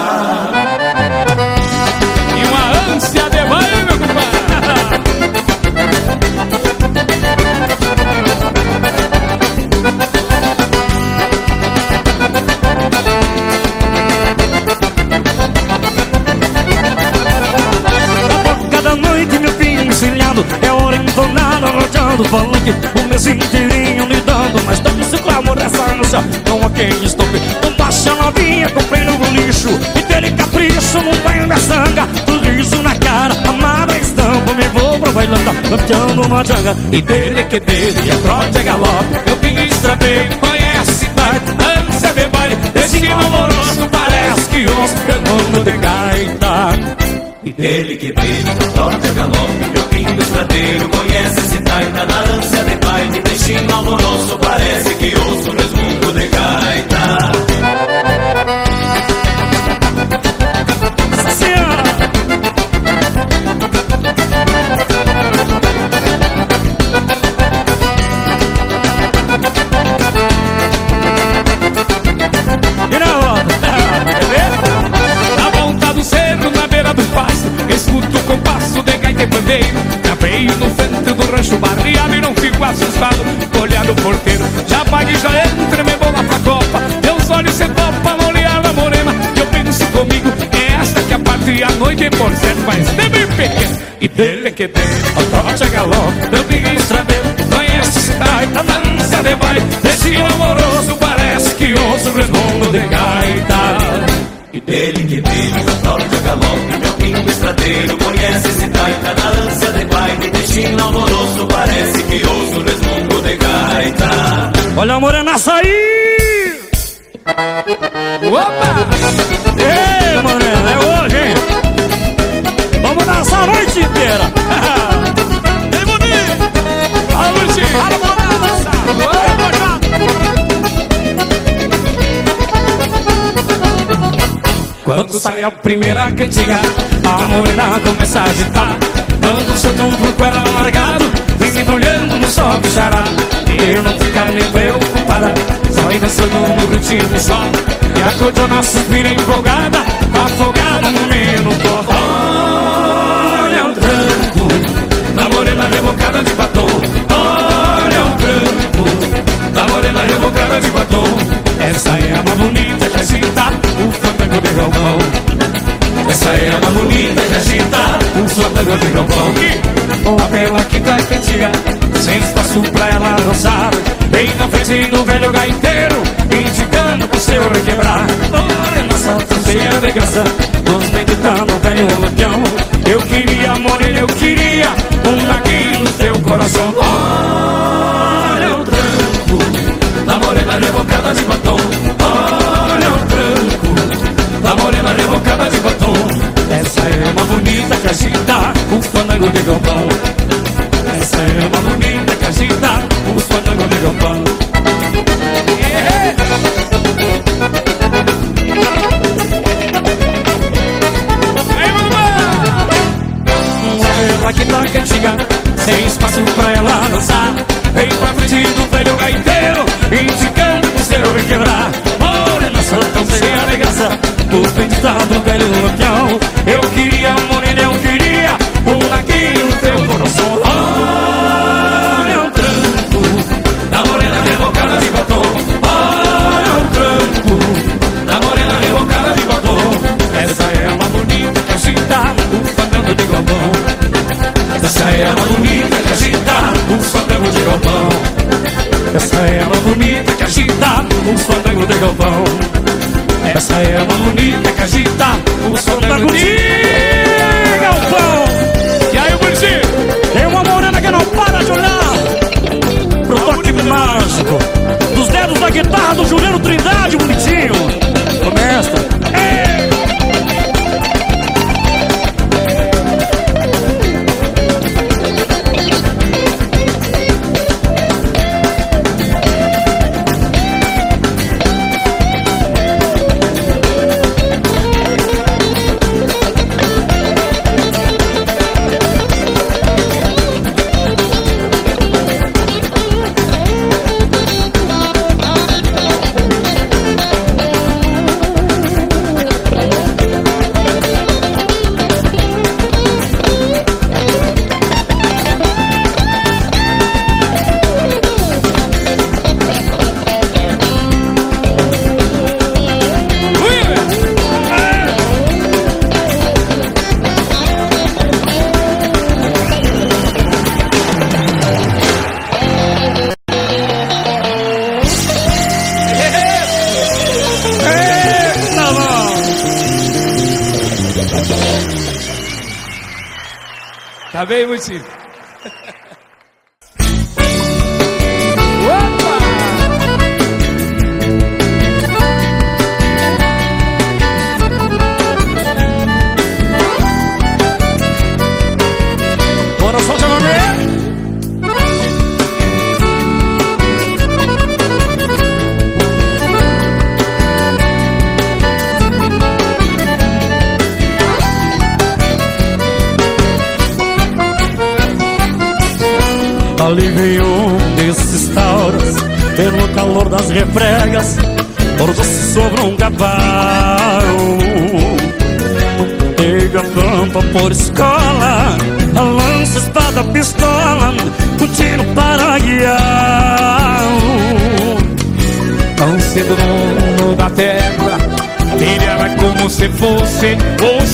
entonada, rodeando o mês inteirinho me dando Mas dando-se com amor dessa ânsia Não há quem estope. Não baixa novinha, comprei no lixo E dele capricho num banho da sanga. Sorriso na cara, amada estampa Me vou pro bailando, campeando uma janga. E dele que dele, é trote, é galope Eu que estrapei, conhece cidade Ânsia de baile, desse amoroso Parece que ouço retorno de gaita E dele que dele Trote a galope Meu pingo estradeiro Conhece esse taita Na ânsia de baile Destino alvoroço. Parece que ouço Resmungo de gaita assustado Olhando o porteiro. Já pague, já entra, me bola pra copa. Meus olhos se topam olhar da morena. Eu penso comigo É esta que a pátria a noite por certo Mas bem pequeno. E dele que tem a galope Meu pingue estradeiro Conhece cidade Da dança de baile. Desse amoroso Parece que ouço o resmundo de gaita. E Ele que o tal de galope, meu pingo estradeiro Conhece esse taita na ânsia de baile. Destino amoroso, parece que ouço resmungo de gaita Olha a morena sair! Opa! Ei, morena, é hoje, hein? Vamos dançar a noite inteira! Ei, bonito! Fala, Luizinho! Fala! Quando sai a primeira cantiga, a morena começa a agitar. Quando seu tombo com ela largado, sempre olhando no sol do xará. Eu não fica nem preocupada, só ir dançando no ritmo do sol. E a cordona suspira empolgada, afogada no minuto. Olha o tranco, da morena rebocada de batom. Olha o tranco, da morena rebocada de batom. Essa é a mais bonita que agita o fandango de galpão. Essa é a mais bonita que agita o fandango de galpão. Bela que tá cantiga, sem espaço pra ela dançar. Bem na frente do velho gaiteiro, indicando pro seu requebrar. Olha nossa tranceira de graça, nos meditando o velho lampião. Eu queria, morena, eu queria um naguinho no teu coração. Olha o tranco da morena revocada de batom. Olha o tranco da morena revocada de batom. Essa é uma bonita que agita o fandango de galpão. Fandango de por escola A lança, espada, pistola Um tiro para guiar Tão cedo no mundo da terra era como se fosse O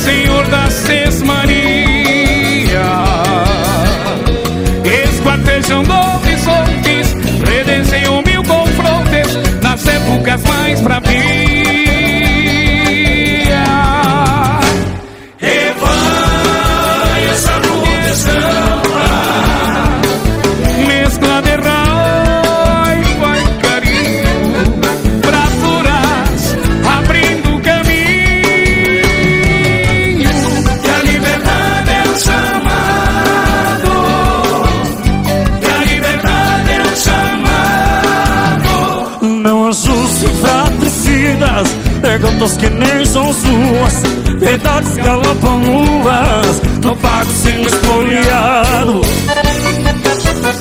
Verdades galopam nuas No pago sem espoliado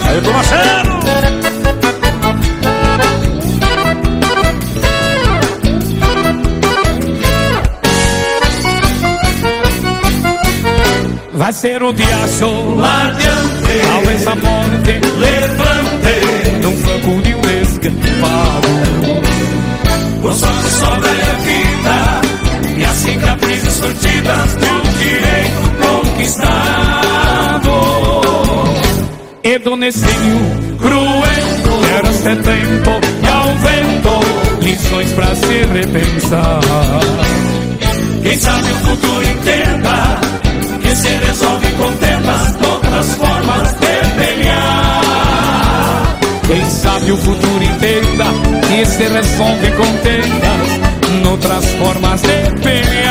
Aí, Marcelo! Vai ser o dia solar Adiante, Talvez a morte levante Num campo de um escampado O sol sobre Edonecinho Cruento, Era este tempo e ao vento Lições pra se repensar. Quem sabe o futuro entenda Que se resolve com tendas Outras formas de pelear. Quem sabe o futuro entenda Que se resolve com tendas Noutras formas de pelear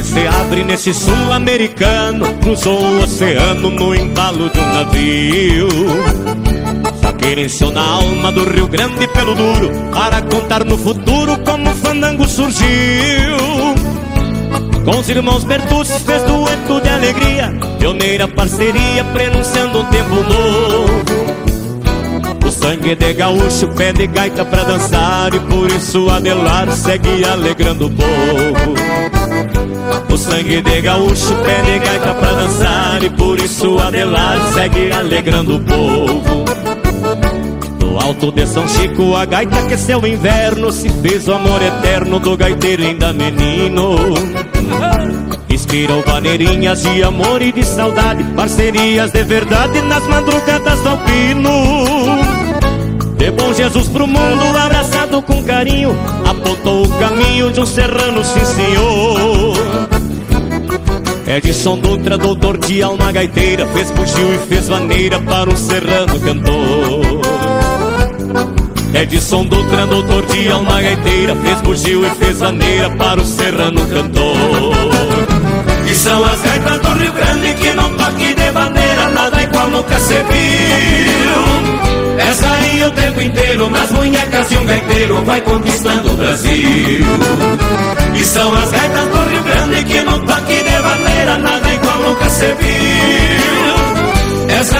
que se abre nesse sul-americano Cruzou o oceano no embalo de um navio. Saquerenciou na alma do Rio Grande pelo duro Para contar no futuro como o fandango surgiu. Com os irmãos Bertucci fez dueto de alegria Pioneira parceria prenunciando um tempo novo. O sangue de gaúcho pede gaita pra dançar E por isso Adelar segue alegrando o povo O sangue de gaúcho pede gaita pra dançar. E por isso Adelar segue alegrando o povo. No alto de São Chico a gaita aqueceu o inverno Se fez o amor eterno do gaiteiro ainda menino. Inspirou maneirinhas de amor e de saudade Parcerias de verdade nas madrugadas do alpino de bom Jesus pro mundo, abraçado com carinho, apontou o caminho de um serrano, sim senhor. Edson Dutra, doutor de alma gaiteira, fez bugio e fez vaneira para um serrano cantor. Edson Dutra, doutor de alma gaiteira, fez bugio e fez vaneira para o serrano cantor. E são as gaitas do Rio Grande que não toque de bandeira, nada igual nunca se viu. Aí o tempo inteiro nas munhecas de um gaiteiro vai conquistando o Brasil. E são as gaitas do Rio Grande que não toque de bandeira, nada igual nunca se viu.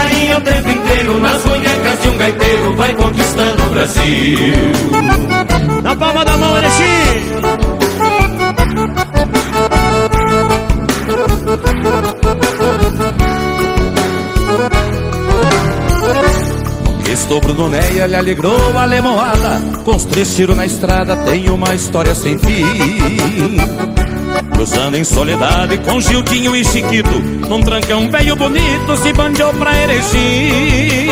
Aí o tempo inteiro nas munhecas de um gaiteiro vai conquistando o Brasil. Na palma da mão, Erechim! Estou Bruno Neia, lhe alegrou a lemoada. Com os três tiros na estrada tem uma história sem fim. Cruzando em soledade com Gildinho e Chiquito Num trancão velho bonito se bandeou pra Erechim.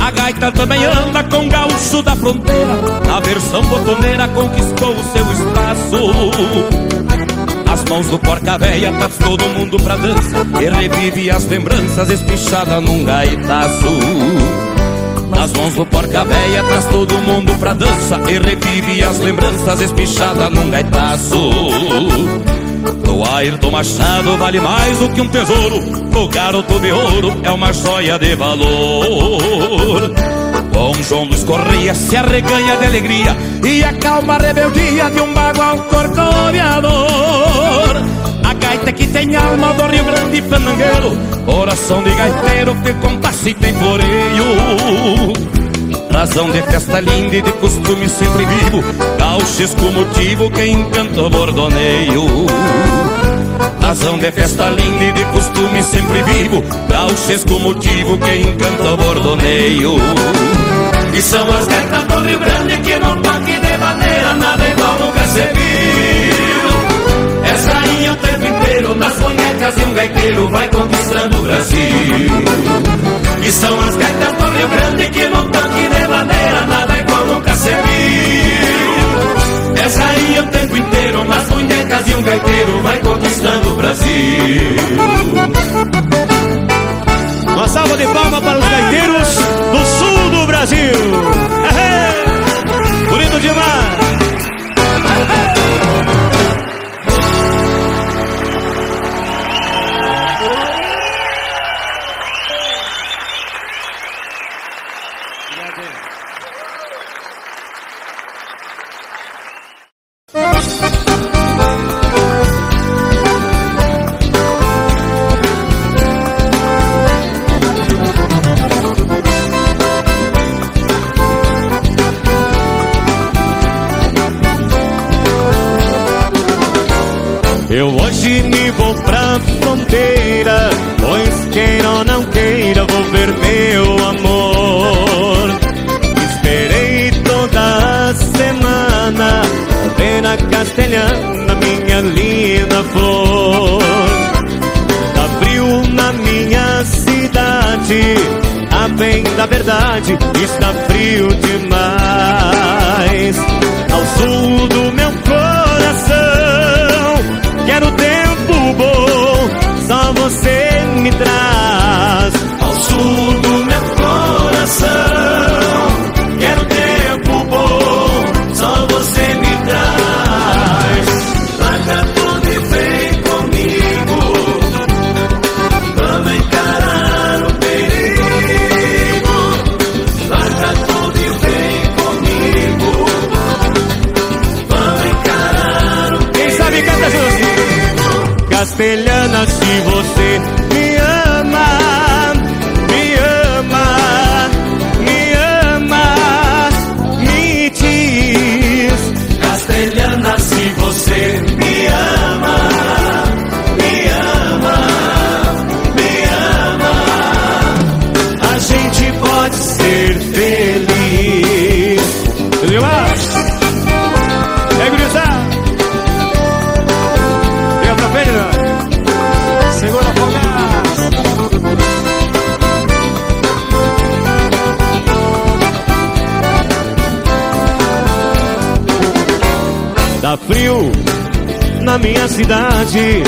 A gaita também anda com gaúcho da fronteira Na versão botoneira conquistou o seu espaço. As mãos do porca véia traz todo mundo pra dança E revive as lembranças espichada num gaitaço Nas mãos do porca véia traz todo mundo pra dança E revive as lembranças espichada num gaitaço. O Ayrton Machado vale mais do que um tesouro O garoto de ouro é uma joia de valor. Com João Luiz Correia se arreganha de alegria E acalma a rebeldia de um bagual corcoviador A gaita que tem alma do Rio Grande fandangueiro Coração de gaiteiro que compasso e tem floreio. Razão de festa linda e de costume sempre vivo. Gauchesco motivo que encanta o bordoneio. Razão de festa linda e de costume sempre vivo. Gauchesco motivo que encanta o bordoneio. E são as gaitas do Rio Grande que no toque de maneira Nada igual nunca se viu És rainha o tempo inteiro nas bonecas E um gaiteiro vai conquistando o Brasil E são as gaitas do Rio Grande que no toque de maneira Nada igual nunca se viu És rainha o tempo inteiro nas bonecas E um gaiteiro vai conquistando o Brasil Uma salva de palmas para os gaiteiros do sul do Brasil. Bonito demais. Da verdade, está frio demais. Ao sul do meu coração, quero tempo bom, só você me traz. Na minha cidade.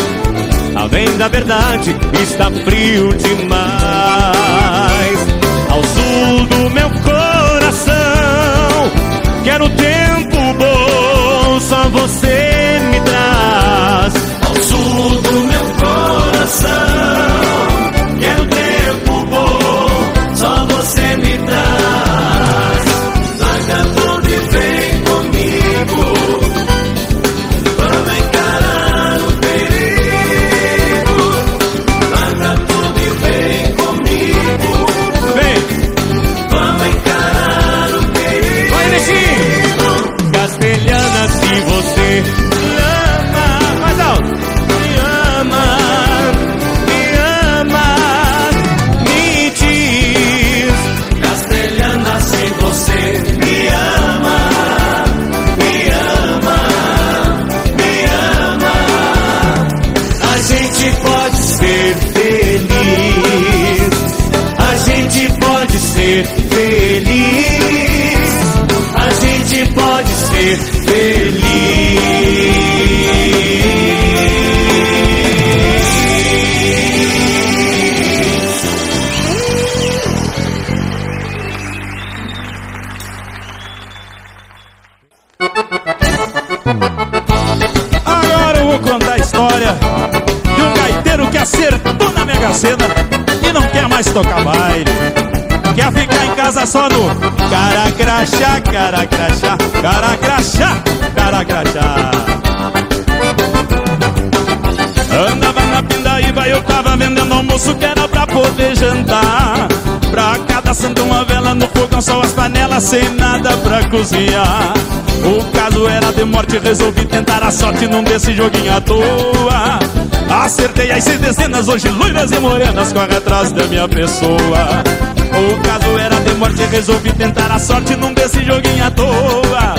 A bem da verdade está frio demais. Ao sul do meu coração, quero tempo bom, só você me traz. ao sul do meu coração. Cara crachá, cara crachá, cara crachá. Andava na pindaíba, eu tava vendendo almoço que era pra poder jantar. Pra cada santo uma vela no fogão, só as panelas sem nada pra cozinhar. O caso era de morte, resolvi tentar a sorte num desse joguinho à toa. Acertei as seis dezenas, hoje loiras e morenas correm atrás da minha pessoa. O caso era de morte, resolvi tentar a sorte num desse joguinho à toa.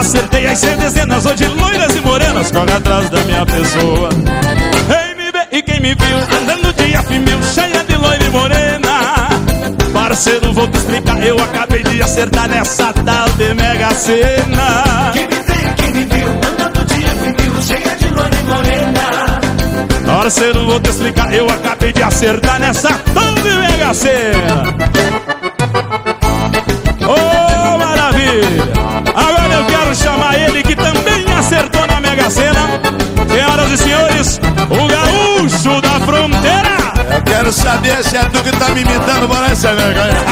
Acertei as seis dezenas, hoje loiras e morenas correm atrás da minha pessoa. Ei, me vê, e quem me viu andando de afimil, cheia de loira e morena. Parceiro, vou te explicar, eu acabei de acertar nessa tal de Mega Sena. Quem me vê, quem me viu andando de afimil, cheia de loira e morena. Parceiro, vou te explicar, eu acabei de acertar nessa tal de Mega Sena. Oh, maravilha! Agora eu quero chamar ele que também acertou na Mega Sena. Senhoras e senhores, o gaúcho da fronteira. Eu quero saber se é tu que tá me imitando, bora essa vergonha.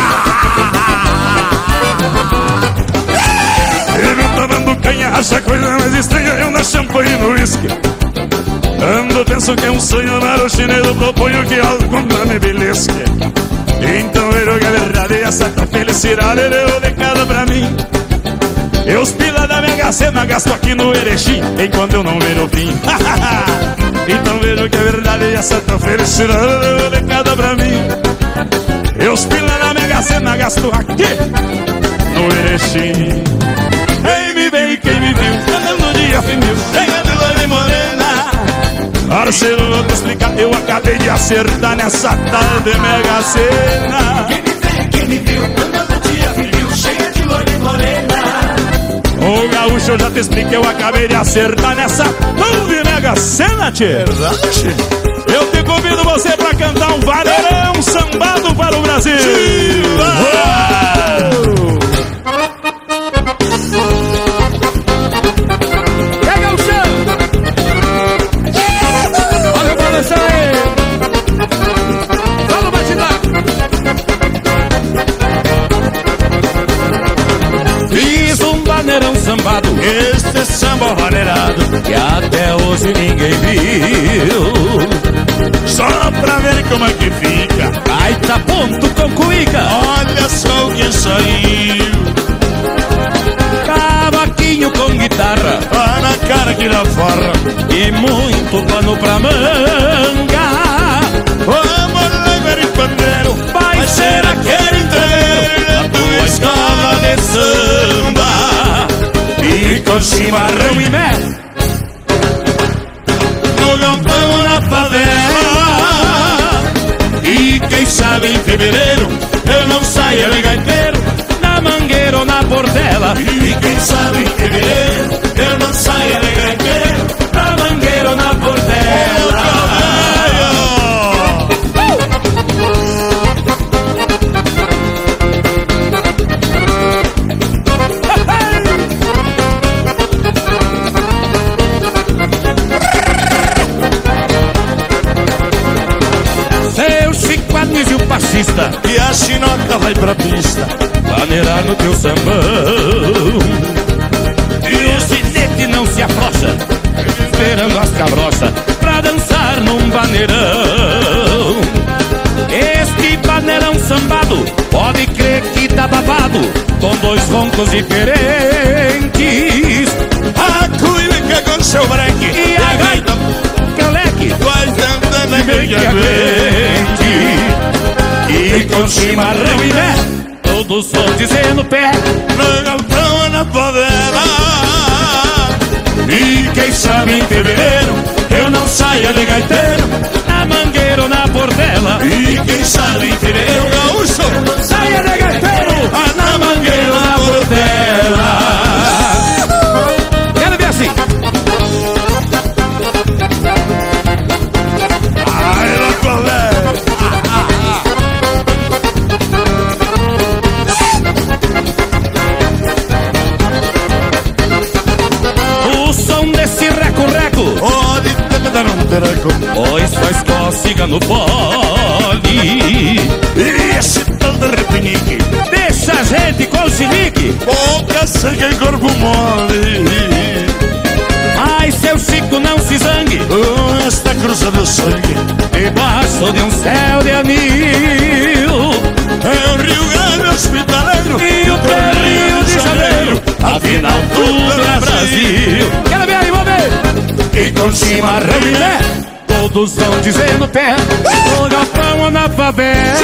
Ele tomando canha, acha coisa mais estranha, eu na champanhe no uísque. Ando, penso que é um sonho, mas chinelo proponho que algo pra me belisque. Então virou que é verdade, e essa felicidade deu de casa pra mim. E os pila da Mega Sena gasto aqui no Erechim, enquanto eu não vejo o fim. então vejo que é verdade, e essa tua felicidade deu de casa pra mim. E os pila da Mega Sena gasto aqui no Erechim. Ei, me vem quem me viu, andando de afimil, cheia de loira e morena. Parceiro, vou te explicar, eu acabei de acertar nessa tarde Mega Sena. Quem me vê, quem me viu andando de afimil, cheia de loira e morena. Ô gaúcho, eu já te expliquei, eu acabei de acertar nessa tarde Mega Sena, tchê. Verdade? Eu te convido você pra cantar um vaneirão sambado para o Brasil. Uou! Este samba vaneirado, que até hoje ninguém viu. Só pra ver como é que fica. Gaita ponto com cuica, olha só o que saiu. cavaquinho com guitarra Tá na cara que dá farra. e muito pano pra manga. Vamos levar em pandeiro, vai ser aquele inteiro da tua escola de samba. E com chimarrão e mel. No galpão na favela. E quem sabe em fevereiro eu não saia de gaiteiro. Na mangueira ou na portela, E quem sabe em fevereiro eu não saia de gaiteiro. na mangueira ou na portela. E E a chinoca vai pra pista. maneirar no teu sambão. E o ginete não se afrouxa, esperando as cabrochas pra dançar num baneirão. Este baneirão sambado, pode crer que tá babado, com dois roncos diferentes. A cuica com seu breque E a gaita, caleque, vai que aguente. E com chimarrão e mé, todos vão dizendo pé. No galpão na favela. E quem sabe em fevereiro eu não saia de gaiteiro Afinal, tudo é Brasil. Quero ver aí, vamos ver. E com chimarrão Todos vão dizendo pé. No galpão ou na favela.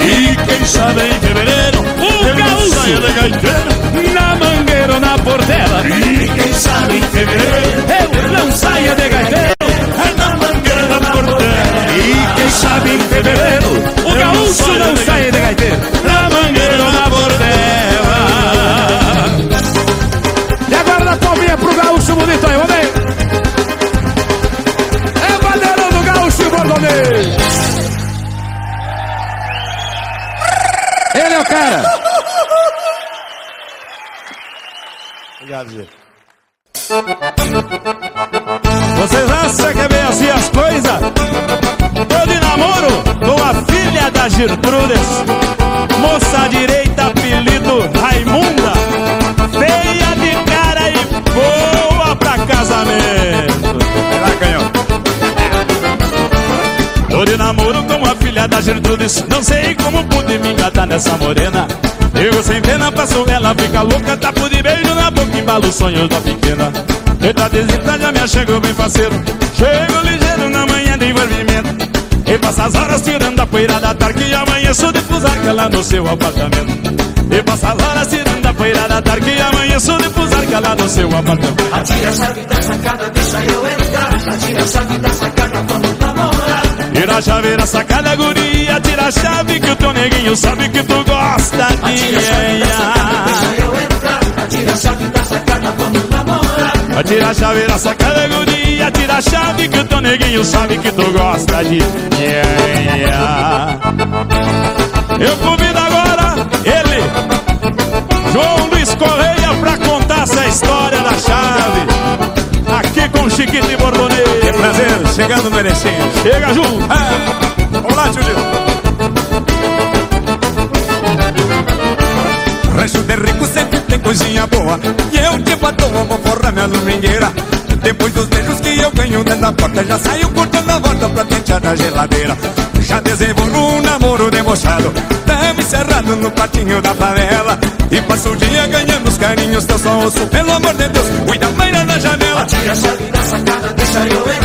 E quem sabe em fevereiro O gaúcho. saia de gaiteiro Na mangueira ou na portela. E quem sabe em fevereiro Eu não saia de gaiteiro. É na mangueira da portela E quem sabe em fevereiro O gaúcho não sai nessa morena. Eu sem pena passo ela fica louca Tapo de beijo na boca embalo os sonhos da pequena. Eita desita já me achego bem parceiro Chego ligeiro na manhã de envolvimento. E passa as horas tirando a poeira da tarde E amanheço de fusarca lá no seu apartamento. E passa as horas tirando a poeira da tarde E amanheço de fusarca lá no seu apartamento. Atira a chave da sacada, deixa eu entrar. Atira a chave da sacada, a chave da sacada, guria. Tira a chave que o teu neguinho sabe que tu gosta de Deixa eu entrar. Atira a chave da sacada, vamos namorar. Tira a chave da sacada, guria. Tira a chave que o teu neguinho sabe que tu gosta de Eu convido agora ele João Luiz Correia pra contar essa história da chave chegando no. Chega, Ju Ah, vamos lá, Julio. Rancho de rico sempre tem coisinha boa. E eu de batom vou forrar minha domingueira Depois dos beijos que eu ganho dentro da porta Já saio cortando a volta pra tentear na geladeira. Já desenvolvo um namoro debochado Tamo encerrado no patinho da favela. E passo o dia ganhando os carinhos Teu só ouço, pelo amor de Deus Cuida a na janela. Atira a chave da sacada, deixa eu entrar.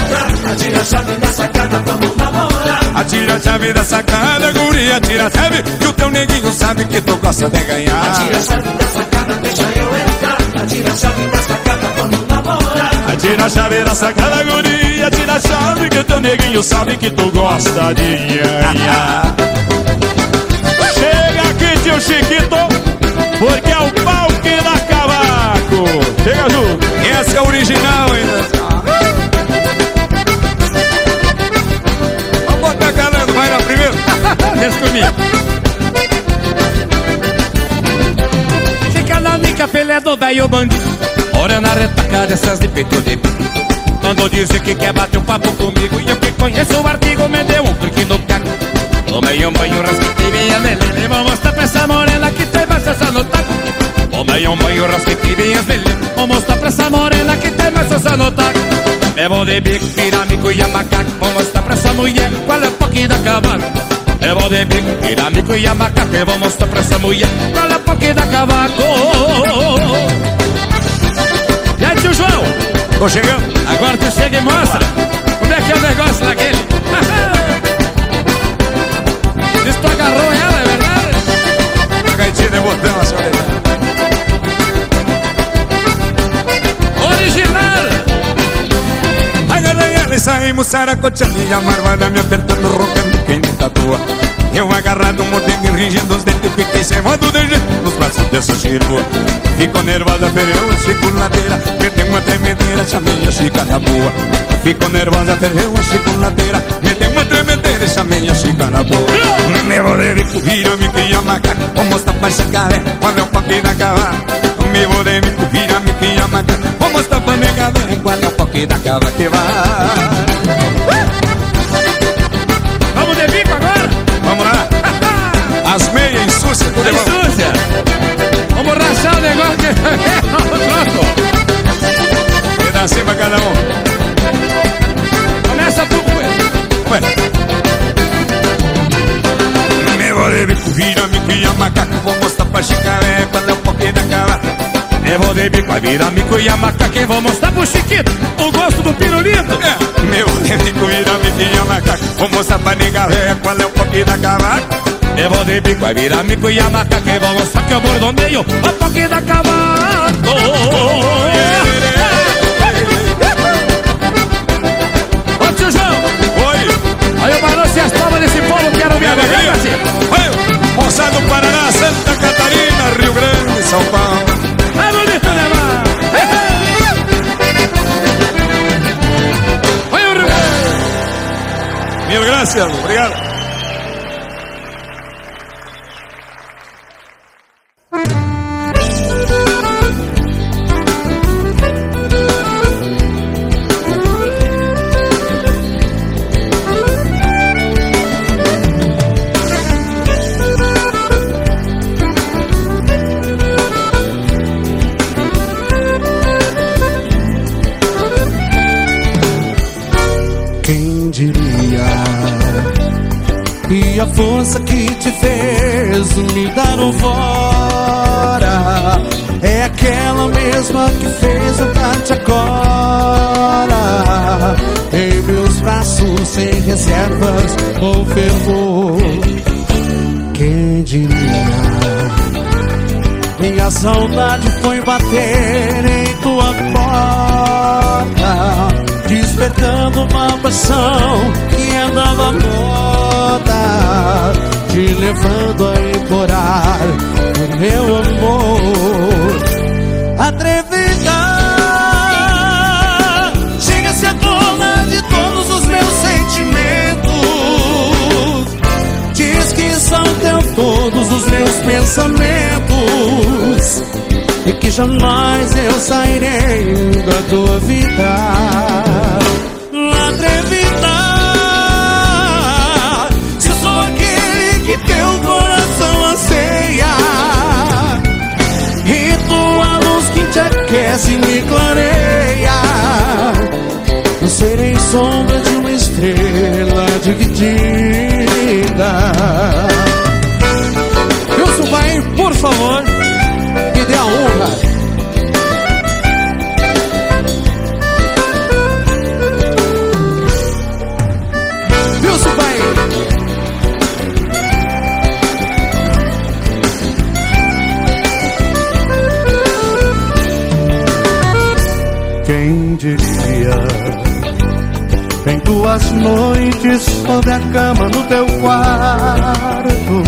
Atira a chave da sacada, vamos namorar. Atira a chave da sacada, guria, tira a chave Que o teu neguinho sabe que tu gosta de ganhar Atira a chave da sacada, deixa eu entrar. Atira a chave da sacada, vamos namorar. Tira a chave da sacada, guria Tira a chave que o teu neguinho sabe que tu gosta de ganhar Chega aqui, tio Chiquito Porque é o pau que dá cavaco Chega, Ju Essa é a original ainda Deixa comigo. Fica na nica, pelé do velho bandido. Olha na retaca dessas de peito de. Quando dizem que quer bater um papo comigo, e eu que conheço o artigo, me deu um clique no caco. Tomei um banho, rasquei minha melena. E vou mostrar pra essa morena que tem mais essa no taco. Tomei um banho, rasquei minhas melenas. Vou mostrar pra essa morena que tem mais essa no taco. Levo de bico, pirâmico e a macaco. Vou mostrar pra essa mulher qual é o pouquinho da cavalo. Eu vou de bico, pirâmico e a macaco Eu vou mostrar pra essa mulher Qual é o pouquinho da cavaco. E aí, tio João? Tô chegando. Agora tu chega e mostra Como é que é o negócio daquele. Diz que tu agarrou ela, é verdade? A gaitinha de botão, a senhora Original! Agarrei ela e saímos saracoteando E a marvada me apertando, roncando quem me tatua Eu agarrado, mordendo e ringindo os dentes Fiquei modo de jeito nos braços dessa chirua Ficou nervosa, ferreu a chiculadeira Meteu uma tremedeira, chamei a chica na boa. Ficou nervosa, ferreu a chiculadeira Meteu uma tremedeira, chamei a chica na boa Me bico, vira me cria macaco Vou mostrar pra chicaré, quando eu paquei na cavalo Me vou de bico, vira me cria macaco Vou mostrar pra nega velha, quando eu paquei na cavalo que vai Aí, bom. Súcia. Vamos rachar o negócio que... Troco. Pedacinho pra cada um. Começa tu. Ué. Meu bico vira mico e a macaco Vou mostrar pra chicaré qual é o porquê da cara Eu vou de bico, vai virar mico e a macaca e vou mostrar pro Chiquito o gosto do pirulito. é. Meu bico vira mico e a macaco Vou mostrar pra nega véia qual é o porquê da vou de bico, vai virar mico e a macaca e vou mostrar que eu bordoneio o toque da cavaco. Ô tio João, Oi, aí eu balanço as palmas desse povo, quero ver a minha moçada do Paraná, Santa Catarina, Rio Grande, São Paulo Mil obrigado fervor. Quem diria? Minha saudade foi bater em tua porta, despertando uma paixão que andava morta, te levando a implorar o meu amor. Atrevida, chega a dona de todos os meus sentimentos. Todos os meus pensamentos. E que jamais eu sairei da tua vida. Atrevida Se sou aquele que teu coração anseia. E tua luz que te aquece me clareia. Não serei sombra de uma estrela dividida. Em tuas noites sobre a cama no teu quarto.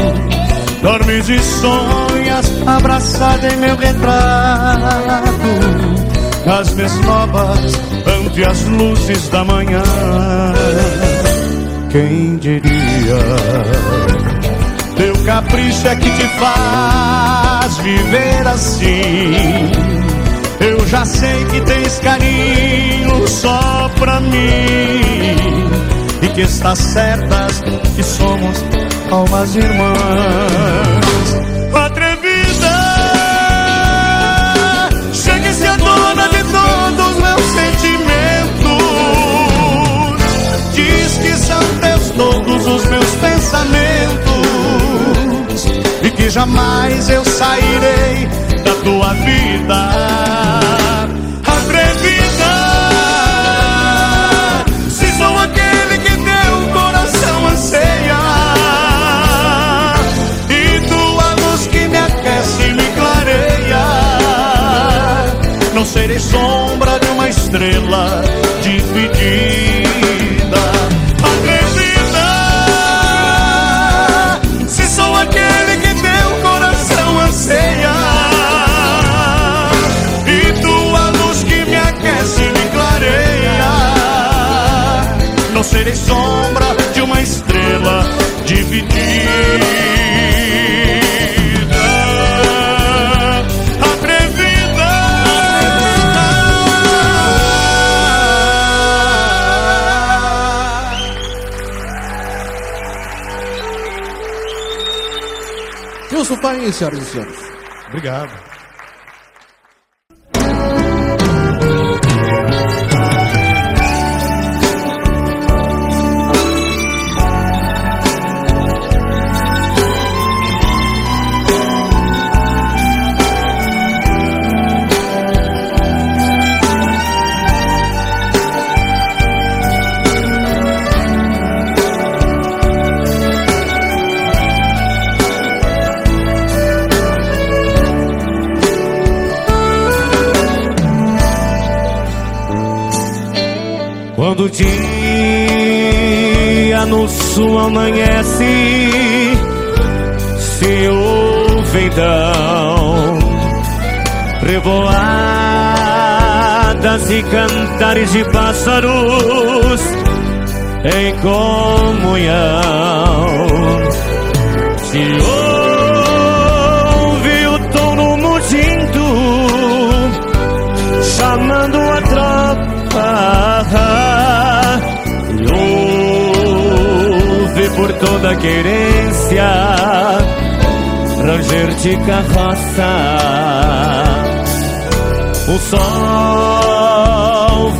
Dormes e sonhas abraçada em meu retrato. As minhas novas ante as luzes da manhã. Quem diria? Teu capricho é que te faz viver assim eu já sei que tens carinho só pra mim. E que está certas que somos almas irmãs. Atrevida Chega e se a dona de todos os meus sentimentos. Diz que são teus todos os meus pensamentos. E que jamais eu sairei tua vida Senhoras e senhores. Obrigado. Quando o dia no sul amanhece, se ouve então revoadas e cantares de pássaros em comunhão. Se ouve o touro mugindo, chamando a tropa. Toda querência ranger de carroça. O sol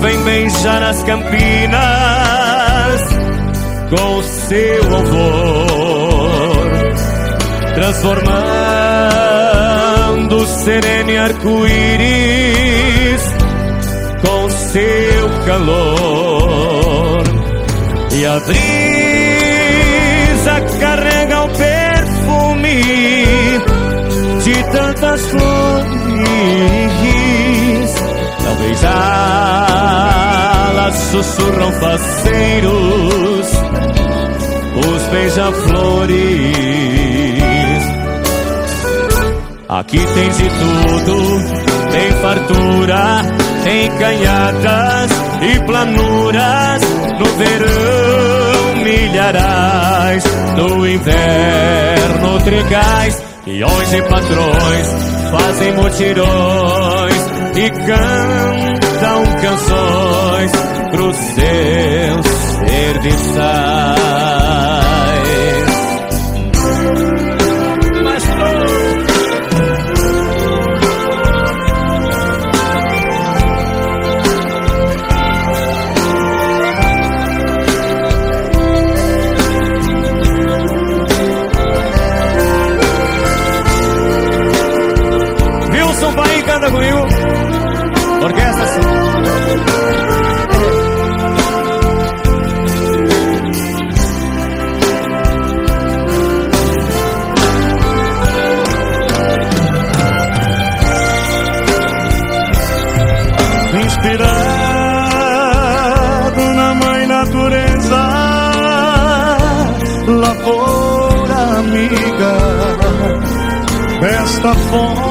vem beijar as campinas com seu alvor, transformando o sereno arco-íris com seu calor e brisa carrega o perfume de tantas flores. Talvez elas sussurram faceiros os beija-flores. Aqui tem de tudo, tem fartura, tem canhadas e planuras no verão milharais, no inverno trigais, peões e patrões fazem mutirões e cantam canções pros seus serviçais. Desta fonte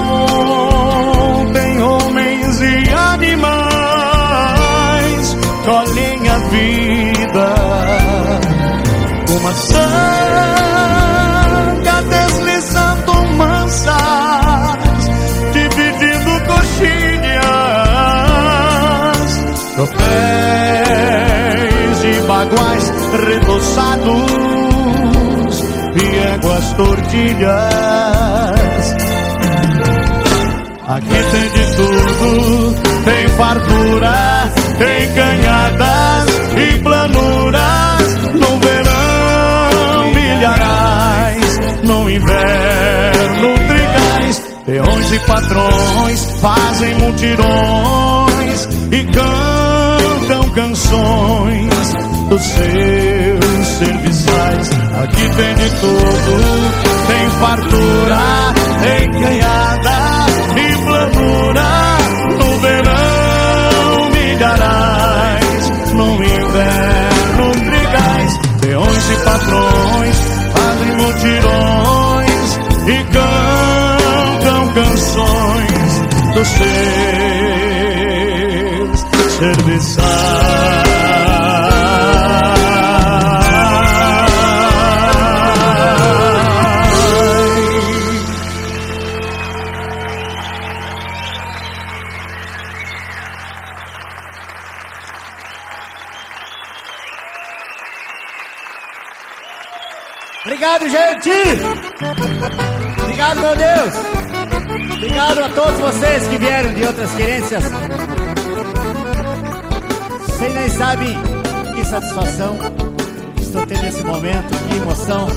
colhem a vida. Uma sanga deslizando mansas, dividindo coxinhas, troféis de baguais reboçados e tortilhas. Aqui tem de tudo, tem fartura em canhadas e planuras, no verão milharais, no inverno trigais, peões e patrões fazem multirões e cantam canções dos seus Aqui tem de tudo, tem fartura, tem canhada e planura no verão milharais, no inverno trigais, peões e patrões fazem mutirões e cantam canções dos seus serviçais. Obrigado. Obrigado, meu Deus. Obrigado a todos vocês que vieram de outras querências. Vocês nem sabem que satisfação estou tendo nesse momento, que emoção.